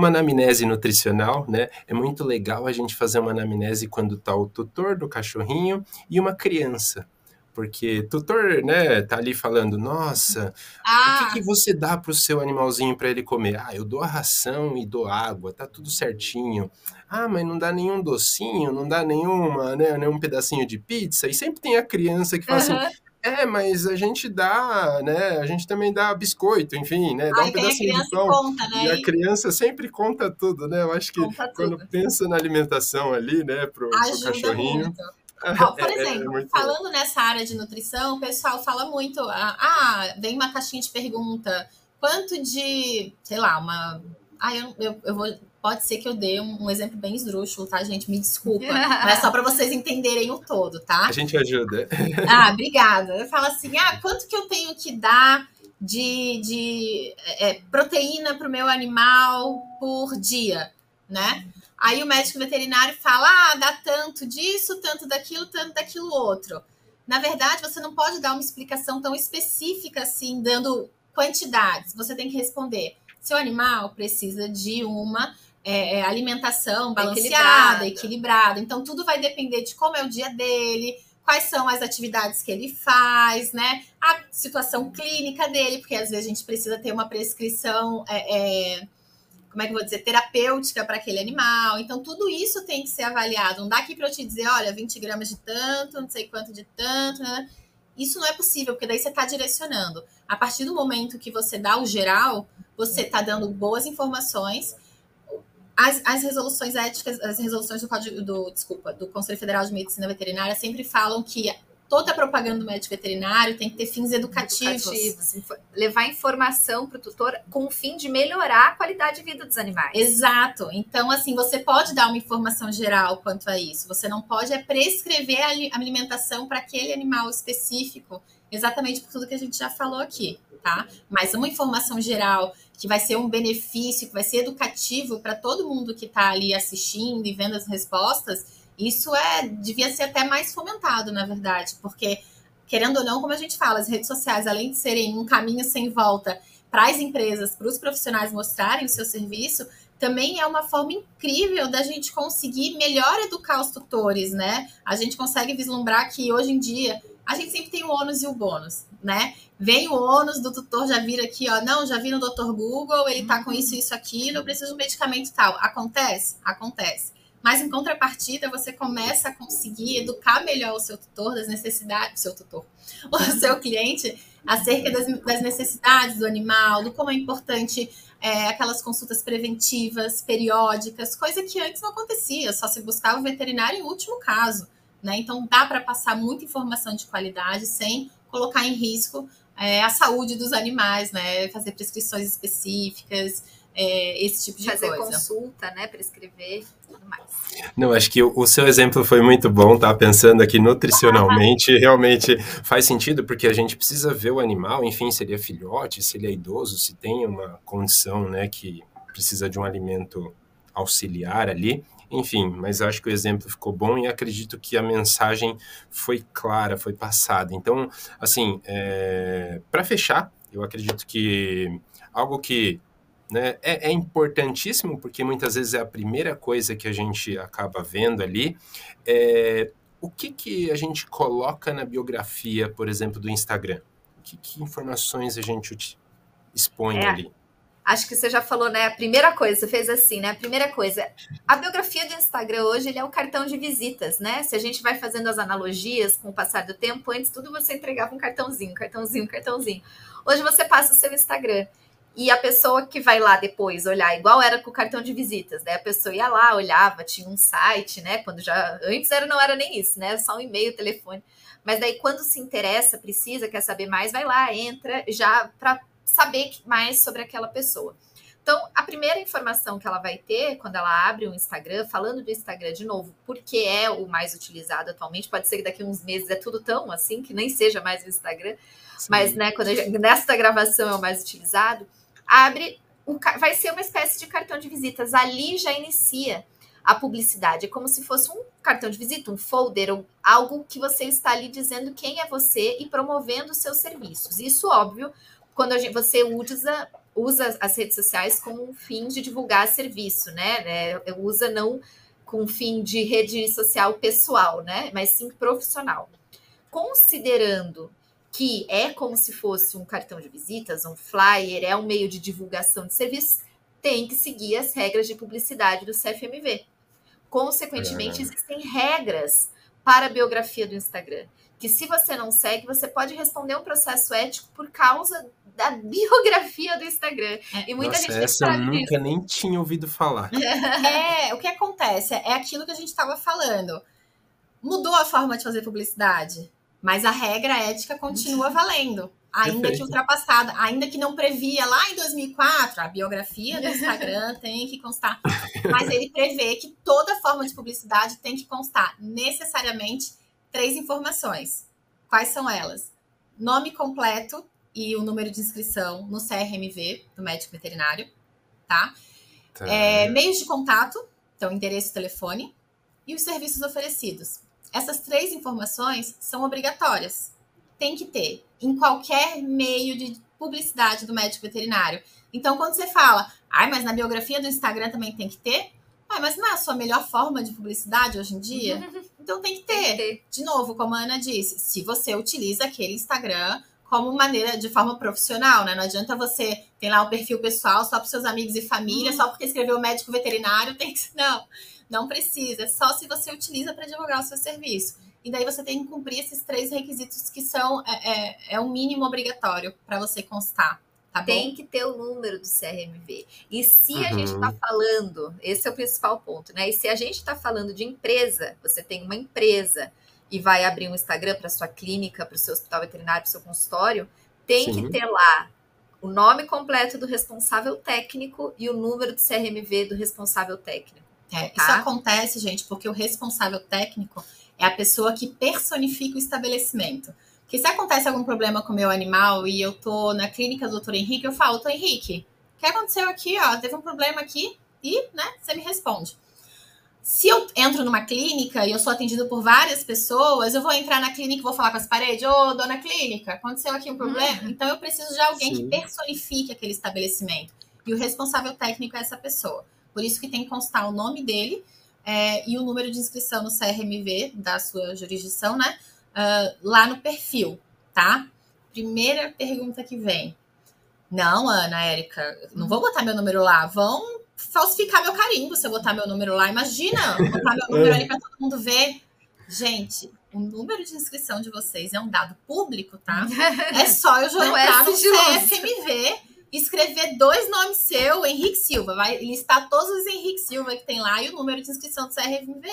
S2: uma anamnese nutricional, né? É muito legal a gente fazer uma anamnese quando tá o tutor do cachorrinho e uma criança. Porque tutor, né, tá ali falando, nossa, ah. o que, ah. que você dá pro seu animalzinho para ele comer? Ah, eu dou a ração e dou água, tá tudo certinho. Ah, mas não dá nenhum docinho, não dá nenhuma, né, nenhum pedacinho de pizza. E sempre tem a criança que fala uhum. assim, é, mas a gente dá, né? A gente também dá biscoito, enfim, né? Dá
S4: Ai, um pedacinho de pão. Conta, né?
S2: E a criança sempre conta tudo, né? Eu acho que quando pensa na alimentação ali, né, pro, pro cachorrinho. Muito. (laughs)
S4: Ó, por é, é exemplo, é, é falando bom. nessa área de nutrição, o pessoal fala muito, ah, ah, vem uma caixinha de pergunta, quanto de, sei lá, uma. Ah, eu, eu, eu vou Pode ser que eu dê um, um exemplo bem esdrúxulo, tá, gente? Me desculpa. Mas é só para vocês entenderem o todo, tá?
S2: A gente ajuda. (laughs)
S4: Ah, obrigada. Eu falo assim: ah, quanto que eu tenho que dar de, de é, proteína para o meu animal por dia, né? Aí o médico veterinário fala: ah, dá tanto disso, tanto daquilo, tanto daquilo outro. Na verdade, você não pode dar uma explicação tão específica assim, dando quantidades. Você tem que responder: seu animal precisa de uma é, é, alimentação balanceada, equilibrada. equilibrada. Então, tudo vai depender de como é o dia dele, quais são as atividades que ele faz, né? A situação clínica dele, porque às vezes a gente precisa ter uma prescrição, é, é, como é que eu vou dizer, terapêutica para aquele animal. Então, tudo isso tem que ser avaliado. Não dá aqui para eu te dizer, olha, 20 gramas de tanto, não sei quanto de tanto, né? Isso não é possível, porque daí você está direcionando. A partir do momento que você dá o geral, você está dando boas informações as, as resoluções éticas, as resoluções do código do, desculpa, do Conselho Federal de Medicina Veterinária sempre falam que toda a propaganda do médico veterinário tem que ter fins educativos. educativos
S3: levar informação para o tutor com o fim de melhorar a qualidade de vida dos animais.
S4: Exato. Então, assim, você pode dar uma informação geral quanto a isso. Você não pode é prescrever a alimentação para aquele animal específico, exatamente por tudo que a gente já falou aqui, tá? Mas uma informação geral que vai ser um benefício, que vai ser educativo para todo mundo que está ali assistindo e vendo as respostas, isso é devia ser até mais fomentado, na verdade, porque querendo ou não, como a gente fala, as redes sociais, além de serem um caminho sem volta para as empresas, para os profissionais mostrarem o seu serviço, também é uma forma incrível da gente conseguir melhor educar os tutores, né? A gente consegue vislumbrar que hoje em dia a gente sempre tem o ônus e o bônus, né? Vem o ônus do tutor, já vira aqui, ó, não, já vi no Dr. Google, ele tá com isso, isso, aquilo, eu preciso de um medicamento tal. Acontece? Acontece. Mas em contrapartida, você começa a conseguir educar melhor o seu tutor das necessidades, seu tutor, (laughs) o seu cliente, acerca das, das necessidades do animal, do como é importante é, aquelas consultas preventivas, periódicas, coisa que antes não acontecia, só se buscava o veterinário em último caso. Né? Então, dá para passar muita informação de qualidade sem colocar em risco é, a saúde dos animais, né? Fazer prescrições específicas, é, esse tipo de
S3: Fazer
S4: coisa.
S3: Fazer consulta, né? Prescrever tudo mais.
S2: Não, acho que o, o, seu exemplo foi muito bom, tá? Pensando aqui nutricionalmente, (laughs) realmente faz sentido, porque a gente precisa ver o animal, enfim, se ele é filhote, se ele é idoso, se tem uma condição, né, que precisa de um alimento auxiliar ali. Enfim, mas acho que o exemplo ficou bom e acredito que a mensagem foi clara, foi passada. Então, assim, é, para fechar, eu acredito que algo que né, é, é, importantíssimo, porque muitas vezes é a primeira coisa que a gente acaba vendo ali, é o que, que a gente coloca na biografia, por exemplo, do Instagram? Que, que informações a gente expõe é, ali?
S3: Acho que você já falou, né? A primeira coisa, você fez assim, né? A primeira coisa, a biografia do Instagram hoje ele é o cartão de visitas, né? Se a gente vai fazendo as analogias com o passar do tempo, antes tudo você entregava um cartãozinho, cartãozinho, cartãozinho. Hoje você passa o seu Instagram. E a pessoa que vai lá depois olhar, igual era com o cartão de visitas, né? A pessoa ia lá, olhava, tinha um site, né? Quando já. Antes era, não era nem isso, né? Só um e-mail, telefone. Mas daí, quando se interessa, precisa, quer saber mais, vai lá, entra já para saber mais sobre aquela pessoa. Então, a primeira informação que ela vai ter quando ela abre o Instagram, falando do Instagram de novo, porque é o mais utilizado atualmente, pode ser que daqui a uns meses é tudo tão assim que nem seja mais o Instagram, Sim. mas né, quando gente, nesta gravação é o mais utilizado, abre um, vai ser uma espécie de cartão de visitas. Ali já inicia a publicidade. É como se fosse um cartão de visita, um folder, ou algo que você está ali dizendo quem é você e promovendo os seus serviços. Isso, óbvio, quando gente, você usa, usa as redes sociais com um fim de divulgar serviço, né? É, usa não com fim de rede social pessoal, né? Mas sim profissional. Considerando que é como se fosse um cartão de visitas, um flyer, é um meio de divulgação de serviços, tem que seguir as regras de publicidade do CFMV. Consequentemente, é. existem regras para a biografia do Instagram. Que se você não segue, você pode responder um processo ético por causa da biografia do Instagram.
S2: É. E muita Nossa, gente essa eu nunca isso. nem tinha ouvido falar. (laughs)
S4: É, o que acontece é aquilo que a gente estava falando. Mudou a forma de fazer publicidade, mas a regra ética continua valendo ainda Perfeito. que ultrapassada, ainda que não previa lá em 2004, a biografia do Instagram (laughs) tem que constar, mas ele prevê que toda forma de publicidade tem que constar necessariamente três informações. Quais são elas? Nome completo e o número de inscrição no CRMV do médico veterinário, tá? tá. É, meios de contato, então endereço e telefone, e os serviços oferecidos. Essas três informações são obrigatórias tem que ter em qualquer meio de publicidade do médico veterinário. Então, quando você fala, ai, mas na biografia do Instagram também tem que ter, ah, mas não é a sua melhor forma de publicidade hoje em dia? Então tem que ter. Tem que ter. De novo, como a Ana disse, se você utiliza aquele Instagram como maneira de forma profissional, né? Não adianta você ter lá um perfil pessoal só para seus amigos e família, uhum. só porque escreveu médico veterinário, tem que. Não, não precisa. É só se você utiliza para divulgar o seu serviço. E daí você tem que cumprir esses três requisitos que são é, é, é um mínimo obrigatório para você constar. Tá
S3: tem que ter o número do CRMV. E se uhum. a gente está uhum. falando, esse é o principal ponto, né? E se a gente está falando de empresa, você tem uma empresa e vai abrir um Instagram para sua clínica, para o seu hospital veterinário, para o seu consultório, tem Sim. que ter lá o nome completo do responsável técnico e o número do CRMV do responsável técnico.
S4: É, tá? Isso acontece, gente, porque o responsável técnico é a pessoa que personifica o estabelecimento. Porque se acontece algum problema com o meu animal e eu tô na clínica do doutor Henrique, eu falo, doutor Henrique, o que aconteceu aqui, ó? Teve um problema aqui e, né, você me responde. Se eu entro numa clínica e eu sou atendido por várias pessoas, eu vou entrar na clínica e vou falar com as paredes, ô, oh, dona clínica, aconteceu aqui um problema? Uhum. Então eu preciso de alguém Sim. que personifique aquele estabelecimento. E o responsável técnico é essa pessoa. Por isso que tem que constar o nome dele é, e o número de inscrição no CRMV da sua jurisdição, né? Uh, lá no perfil, tá? Primeira pergunta que vem. Não, Ana, Érica, não vou botar meu número lá. Vão falsificar meu carimbo se eu botar meu número lá. Imagina, botar meu número (laughs) ali para todo mundo ver. Gente, o número de inscrição de vocês é um dado público, tá? É (laughs) só eu é entrar é no CFMV escrever dois nomes seu, Henrique Silva, vai listar todos os Henrique Silva que tem lá e o número de inscrição do CRMV.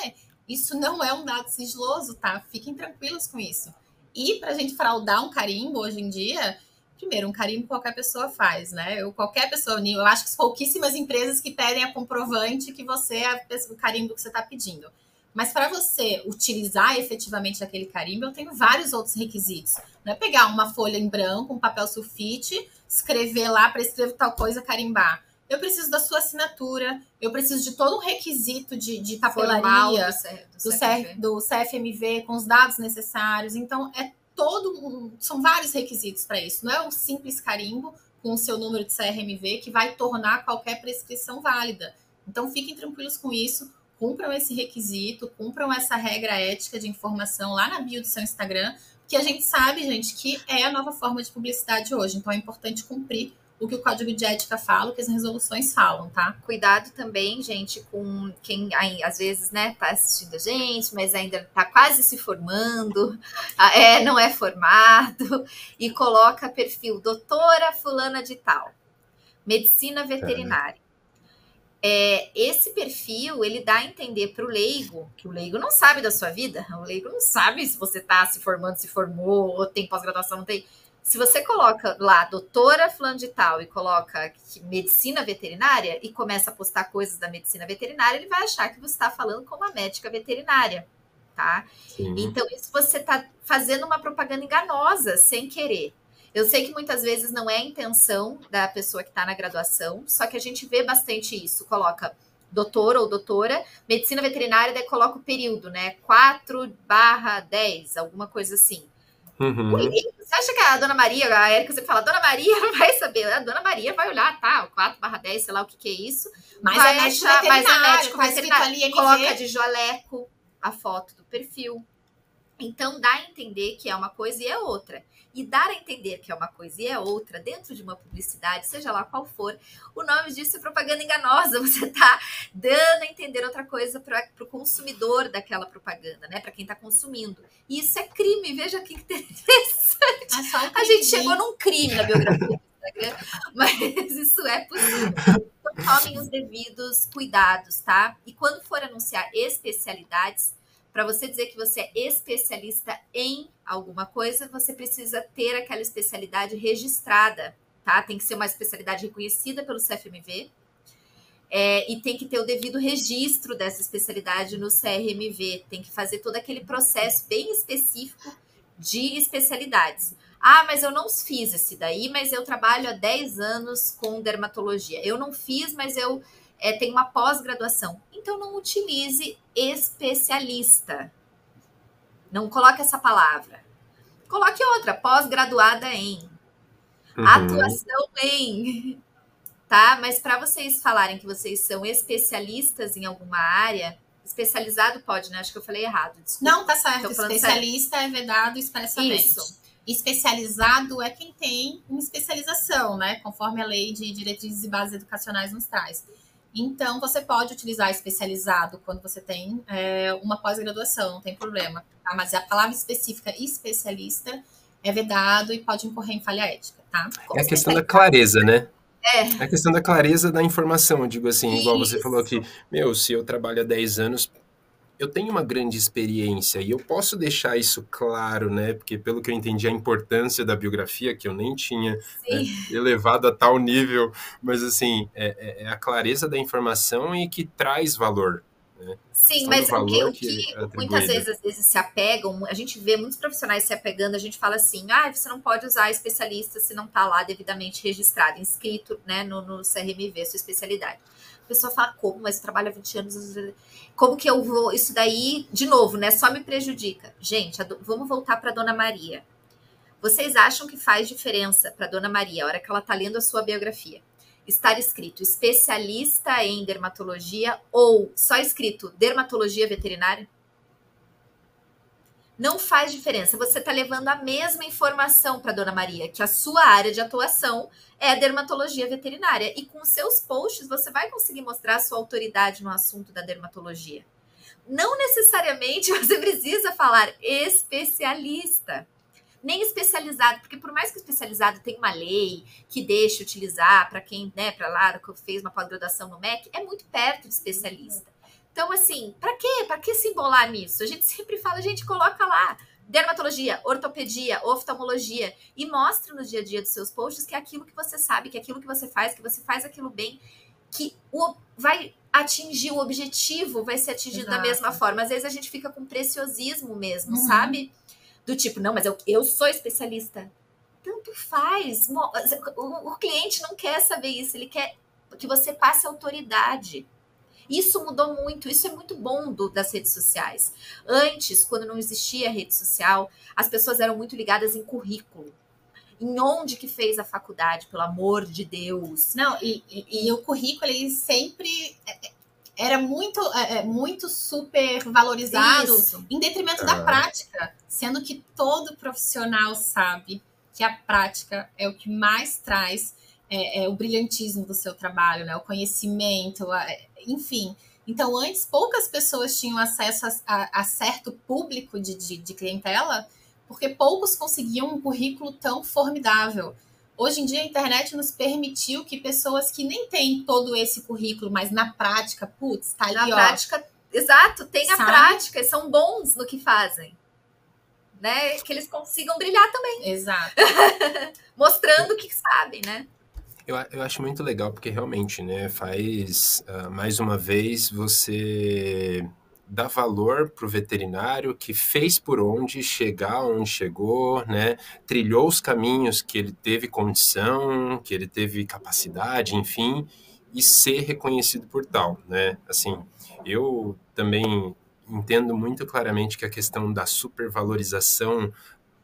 S4: Isso não é um dado sigiloso, tá? Fiquem tranquilos com isso. E para a gente fraudar um carimbo hoje em dia, primeiro, um carimbo qualquer pessoa faz, né? Eu, qualquer pessoa, eu acho que pouquíssimas empresas que pedem a comprovante que você é o carimbo que você está pedindo. Mas para você utilizar efetivamente aquele carimbo, eu tenho vários outros requisitos. Não é pegar uma folha em branco, um papel sulfite, escrever lá para escrever tal coisa, carimbar. Eu preciso da sua assinatura, eu preciso de todo um requisito de, de papelaria do, do, do, CFMV com os dados necessários. Então, é todo um, são vários requisitos para isso. Não é um simples carimbo com o seu número de CRMV que vai tornar qualquer prescrição válida. Então, fiquem tranquilos com isso cumpram esse requisito, cumpram essa regra ética de informação lá na bio do seu Instagram, que a gente sabe, gente, que é a nova forma de publicidade hoje. Então é importante cumprir o que o código de ética fala, o que as resoluções falam, tá?
S3: Cuidado também, gente, com quem aí, às vezes, né, tá assistindo a gente, mas ainda tá quase se formando, (laughs) é, não é formado, e coloca perfil doutora fulana de tal, medicina veterinária é, esse perfil ele dá a entender para o leigo que o leigo não sabe da sua vida, o leigo não sabe se você está se formando, se formou, ou tem pós-graduação, não tem. Se você coloca lá doutora fulano de tal e coloca medicina veterinária e começa a postar coisas da medicina veterinária, ele vai achar que você está falando com uma médica veterinária, tá? Sim. Então, isso você está fazendo uma propaganda enganosa, sem querer. Eu sei que muitas vezes não é a intenção da pessoa que está na graduação, só que a gente vê bastante isso. Coloca doutor ou doutora, medicina veterinária, daí coloca o período, né? 4 barra 10, alguma coisa assim. Uhum. Você acha que a dona Maria, a Érica, você fala, dona Maria não (laughs) vai saber, a dona Maria vai olhar, tá, o 4 barra 10, sei lá o que, que é isso.
S4: Mas vai é médico achar, mas é médico
S3: veterinário. Coloca de joleco a foto do perfil. Então dá a entender que é uma coisa e é outra e dar a entender que é uma coisa e é outra dentro de uma publicidade, seja lá qual for, o nome disso é propaganda enganosa. (laughs) Você está dando a entender outra coisa para o consumidor daquela propaganda, né? Para quem está consumindo. E isso é crime. Veja que (laughs) interessante. É um a gente chegou num crime na biografia do Instagram, (laughs) mas isso é possível. Então, tomem os devidos cuidados, tá? E quando for anunciar especialidades, para você dizer que você é especialista em alguma coisa, você precisa ter aquela especialidade registrada, tá? Tem que ser uma especialidade reconhecida pelo CFMV. É, e tem que ter o devido registro dessa especialidade no CRMV, tem que fazer todo aquele processo bem específico de especialidades. Ah, mas eu não fiz esse daí, mas eu trabalho há 10 anos com dermatologia. Eu não fiz, mas eu é, tenho uma pós-graduação. Então não utilize especialista. Não coloque essa palavra. Coloque outra, pós-graduada em. Uhum. Atuação em. Tá? Mas para vocês falarem que vocês são especialistas em alguma área, especializado pode, né? Acho que eu falei errado.
S4: Desculpa. Não, tá certo. Especialista certo. é vedado expressamente. Isso. Especializado é quem tem uma especialização, né? Conforme a lei de diretrizes e bases educacionais nos traz. Então, você pode utilizar especializado quando você tem é, uma pós-graduação, não tem problema. Tá? Mas a palavra específica especialista é vedado e pode incorrer em falha ética, tá?
S2: Como é a questão da clareza, né? É. é. a questão da clareza da informação, eu digo assim, Isso. igual você falou que, meu, se eu trabalho há 10 anos, eu tenho uma grande experiência e eu posso deixar isso claro, né? Porque pelo que eu entendi a importância da biografia, que eu nem tinha né, elevado a tal nível, mas assim, é, é, é, a clareza da informação e que traz valor. Né?
S3: Sim, mas o que, o que é muitas vezes, às vezes se apegam, a gente vê muitos profissionais se apegando, a gente fala assim, ah, você não pode usar especialista se não está lá devidamente registrado, inscrito né, no, no CRMV, sua especialidade. Pessoa fala, como? Mas trabalha 20 anos. Como que eu vou. Isso daí, de novo, né? Só me prejudica. Gente, do... vamos voltar para Dona Maria. Vocês acham que faz diferença para Dona Maria, a hora que ela está lendo a sua biografia? Estar escrito especialista em dermatologia ou só escrito dermatologia veterinária? Não faz diferença. Você está levando a mesma informação para Dona Maria, que a sua área de atuação é a dermatologia veterinária. E com seus posts você vai conseguir mostrar a sua autoridade no assunto da dermatologia. Não necessariamente (laughs) você precisa falar especialista, nem especializado, porque por mais que especializado tenha uma lei que deixe utilizar para quem, né, para lá que fez uma pós-graduação no MEC, é muito perto de especialista. Então, assim, para quê? Para que se embolar nisso? A gente sempre fala, a gente coloca lá dermatologia, ortopedia, oftalmologia e mostra no dia a dia dos seus posts que é aquilo que você sabe, que é aquilo que você faz, que você faz aquilo bem, que o, vai atingir o objetivo, vai ser atingido Exato. da mesma forma. Às vezes a gente fica com preciosismo mesmo, uhum. sabe? Do tipo, não, mas eu, eu sou especialista. Tanto faz. O, o cliente não quer saber isso, ele quer que você passe autoridade. Isso mudou muito, isso é muito bom do, das redes sociais. Antes, quando não existia rede social, as pessoas eram muito ligadas em currículo. Em onde que fez a faculdade, pelo amor de Deus.
S4: Não, e, e, e o currículo ele sempre é, é, era muito, é, muito super valorizado Isso. em detrimento da prática, sendo que todo profissional sabe que a prática é o que mais traz é, é, o brilhantismo do seu trabalho, né? O conhecimento, a, enfim. Então, antes, poucas pessoas tinham acesso a, a, a certo público de, de, de, clientela, porque poucos conseguiam um currículo tão formidável. Hoje em dia, a internet nos permitiu que pessoas que nem têm todo esse currículo, mas na prática, putz, tá ali,
S3: na ó. prática, exato, tem a prática, são bons no que fazem. né? Que eles consigam brilhar também.
S4: Exato. (laughs)
S3: Mostrando que sabem, né?
S2: Eu, eu acho muito legal porque realmente, né, faz uh, mais uma vez você dá valor para o veterinário que fez por onde chegar onde chegou, né? Trilhou os caminhos que ele teve condição, que ele teve capacidade, enfim, e ser reconhecido por tal, né? Assim, eu também entendo muito claramente que a questão da supervalorização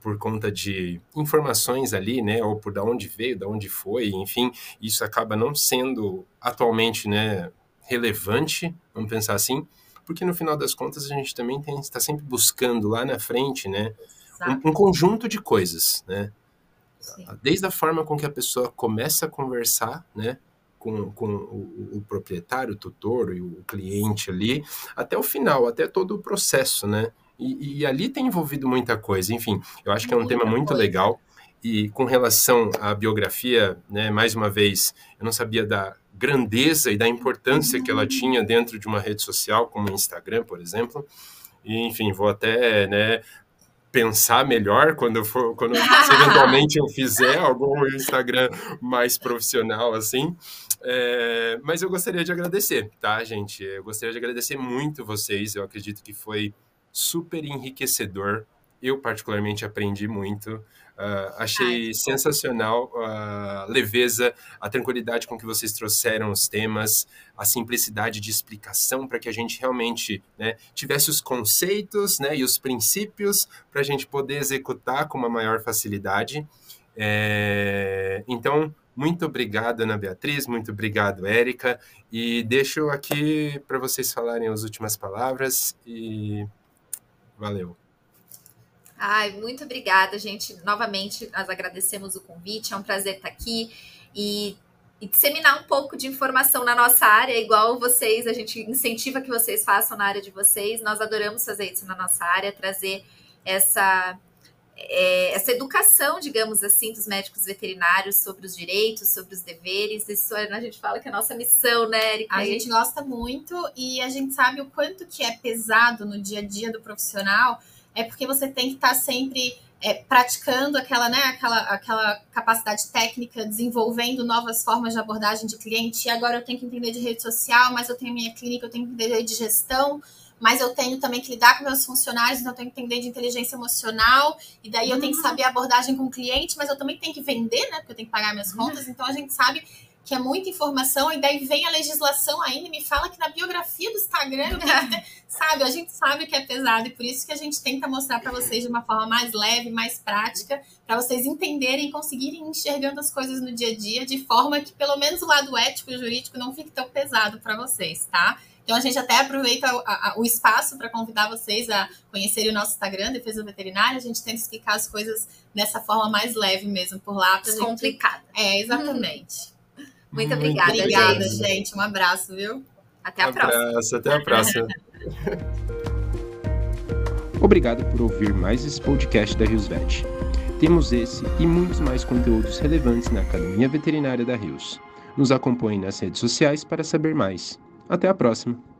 S2: por conta de informações ali, né, ou por da onde veio, da onde foi, enfim, isso acaba não sendo atualmente, né, relevante, vamos pensar assim, porque no final das contas a gente também está sempre buscando lá na frente, né, um, um, conjunto de coisas, né, Sim. desde a forma com que a pessoa começa a conversar, né, com, com o, o, proprietário, o tutor e o cliente ali, até o final, até todo o processo, né, e, e ali tem envolvido muita coisa. Enfim, eu acho que é um muita tema muito coisa. legal. E com relação à biografia, né, mais uma vez, eu não sabia da grandeza e da importância que ela tinha dentro de uma rede social, como o Instagram, por exemplo. E, enfim, vou até né, pensar melhor quando for, quando eventualmente eu fizer algum Instagram mais profissional assim. É, mas eu gostaria de agradecer, tá, gente? Eu gostaria de agradecer muito vocês. Eu acredito que foi super enriquecedor. Eu, particularmente, aprendi muito. Uh, achei Ai, sensacional a leveza, a tranquilidade com que vocês trouxeram os temas, a simplicidade de explicação para que a gente realmente né, tivesse os conceitos né, e os princípios para a gente poder executar com uma maior facilidade. É, então, muito obrigado, Ana Beatriz, muito obrigado, Érica, e deixo aqui para vocês falarem as últimas palavras e Valeu.
S3: Ai, muito obrigada, gente. Novamente, nós agradecemos o convite. É um prazer estar aqui e, e, disseminar um pouco de informação na nossa área, igual vocês, a gente incentiva que vocês façam na área de vocês. Nós adoramos fazer isso na nossa área, trazer essa é, essa educação, digamos assim, dos médicos veterinários sobre os direitos, sobre os deveres. Isso a gente fala que é a nossa missão, né, Erika?
S4: A gente gosta muito e a gente sabe o quanto que é pesado no dia a dia do profissional. É porque você tem que estar sempre é, praticando aquela, né, aquela, aquela capacidade técnica, desenvolvendo novas formas de abordagem de cliente. E agora eu tenho que entender de rede social, mas eu tenho minha clínica, eu tenho que entender de gestão mas eu tenho também que lidar com meus funcionários, então eu tenho que entender de inteligência emocional, e daí eu tenho que uhum. saber a abordagem com o cliente, mas eu também tenho que vender, né? Porque eu tenho que pagar minhas contas, então a gente sabe que é muita informação, e daí vem a legislação ainda e me fala que na biografia do Instagram, ter, (laughs) sabe, a gente sabe que é pesado, e por isso que a gente tenta mostrar para vocês de uma forma mais leve, mais prática, para vocês entenderem e conseguirem enxergando as coisas no dia a dia, de forma que pelo menos o lado ético e jurídico não fique tão pesado para vocês, tá? Então a gente até aproveita a, a, o espaço para convidar vocês a conhecerem o nosso Instagram, Defesa Veterinária. A gente tenta explicar as coisas dessa forma mais leve mesmo por lá.
S3: Descomplicada.
S4: Gente... É, exatamente.
S3: Muito, Muito obrigada,
S4: obrigada
S3: gente.
S4: gente. Um abraço, viu?
S3: Até a um próxima.
S2: Abraço, até a próxima. (laughs)
S1: Obrigado por ouvir mais esse podcast da Rios Vet. Temos esse e muitos mais conteúdos relevantes na Academia Veterinária da Rios. Nos acompanhe nas redes sociais para saber mais. Até a próxima!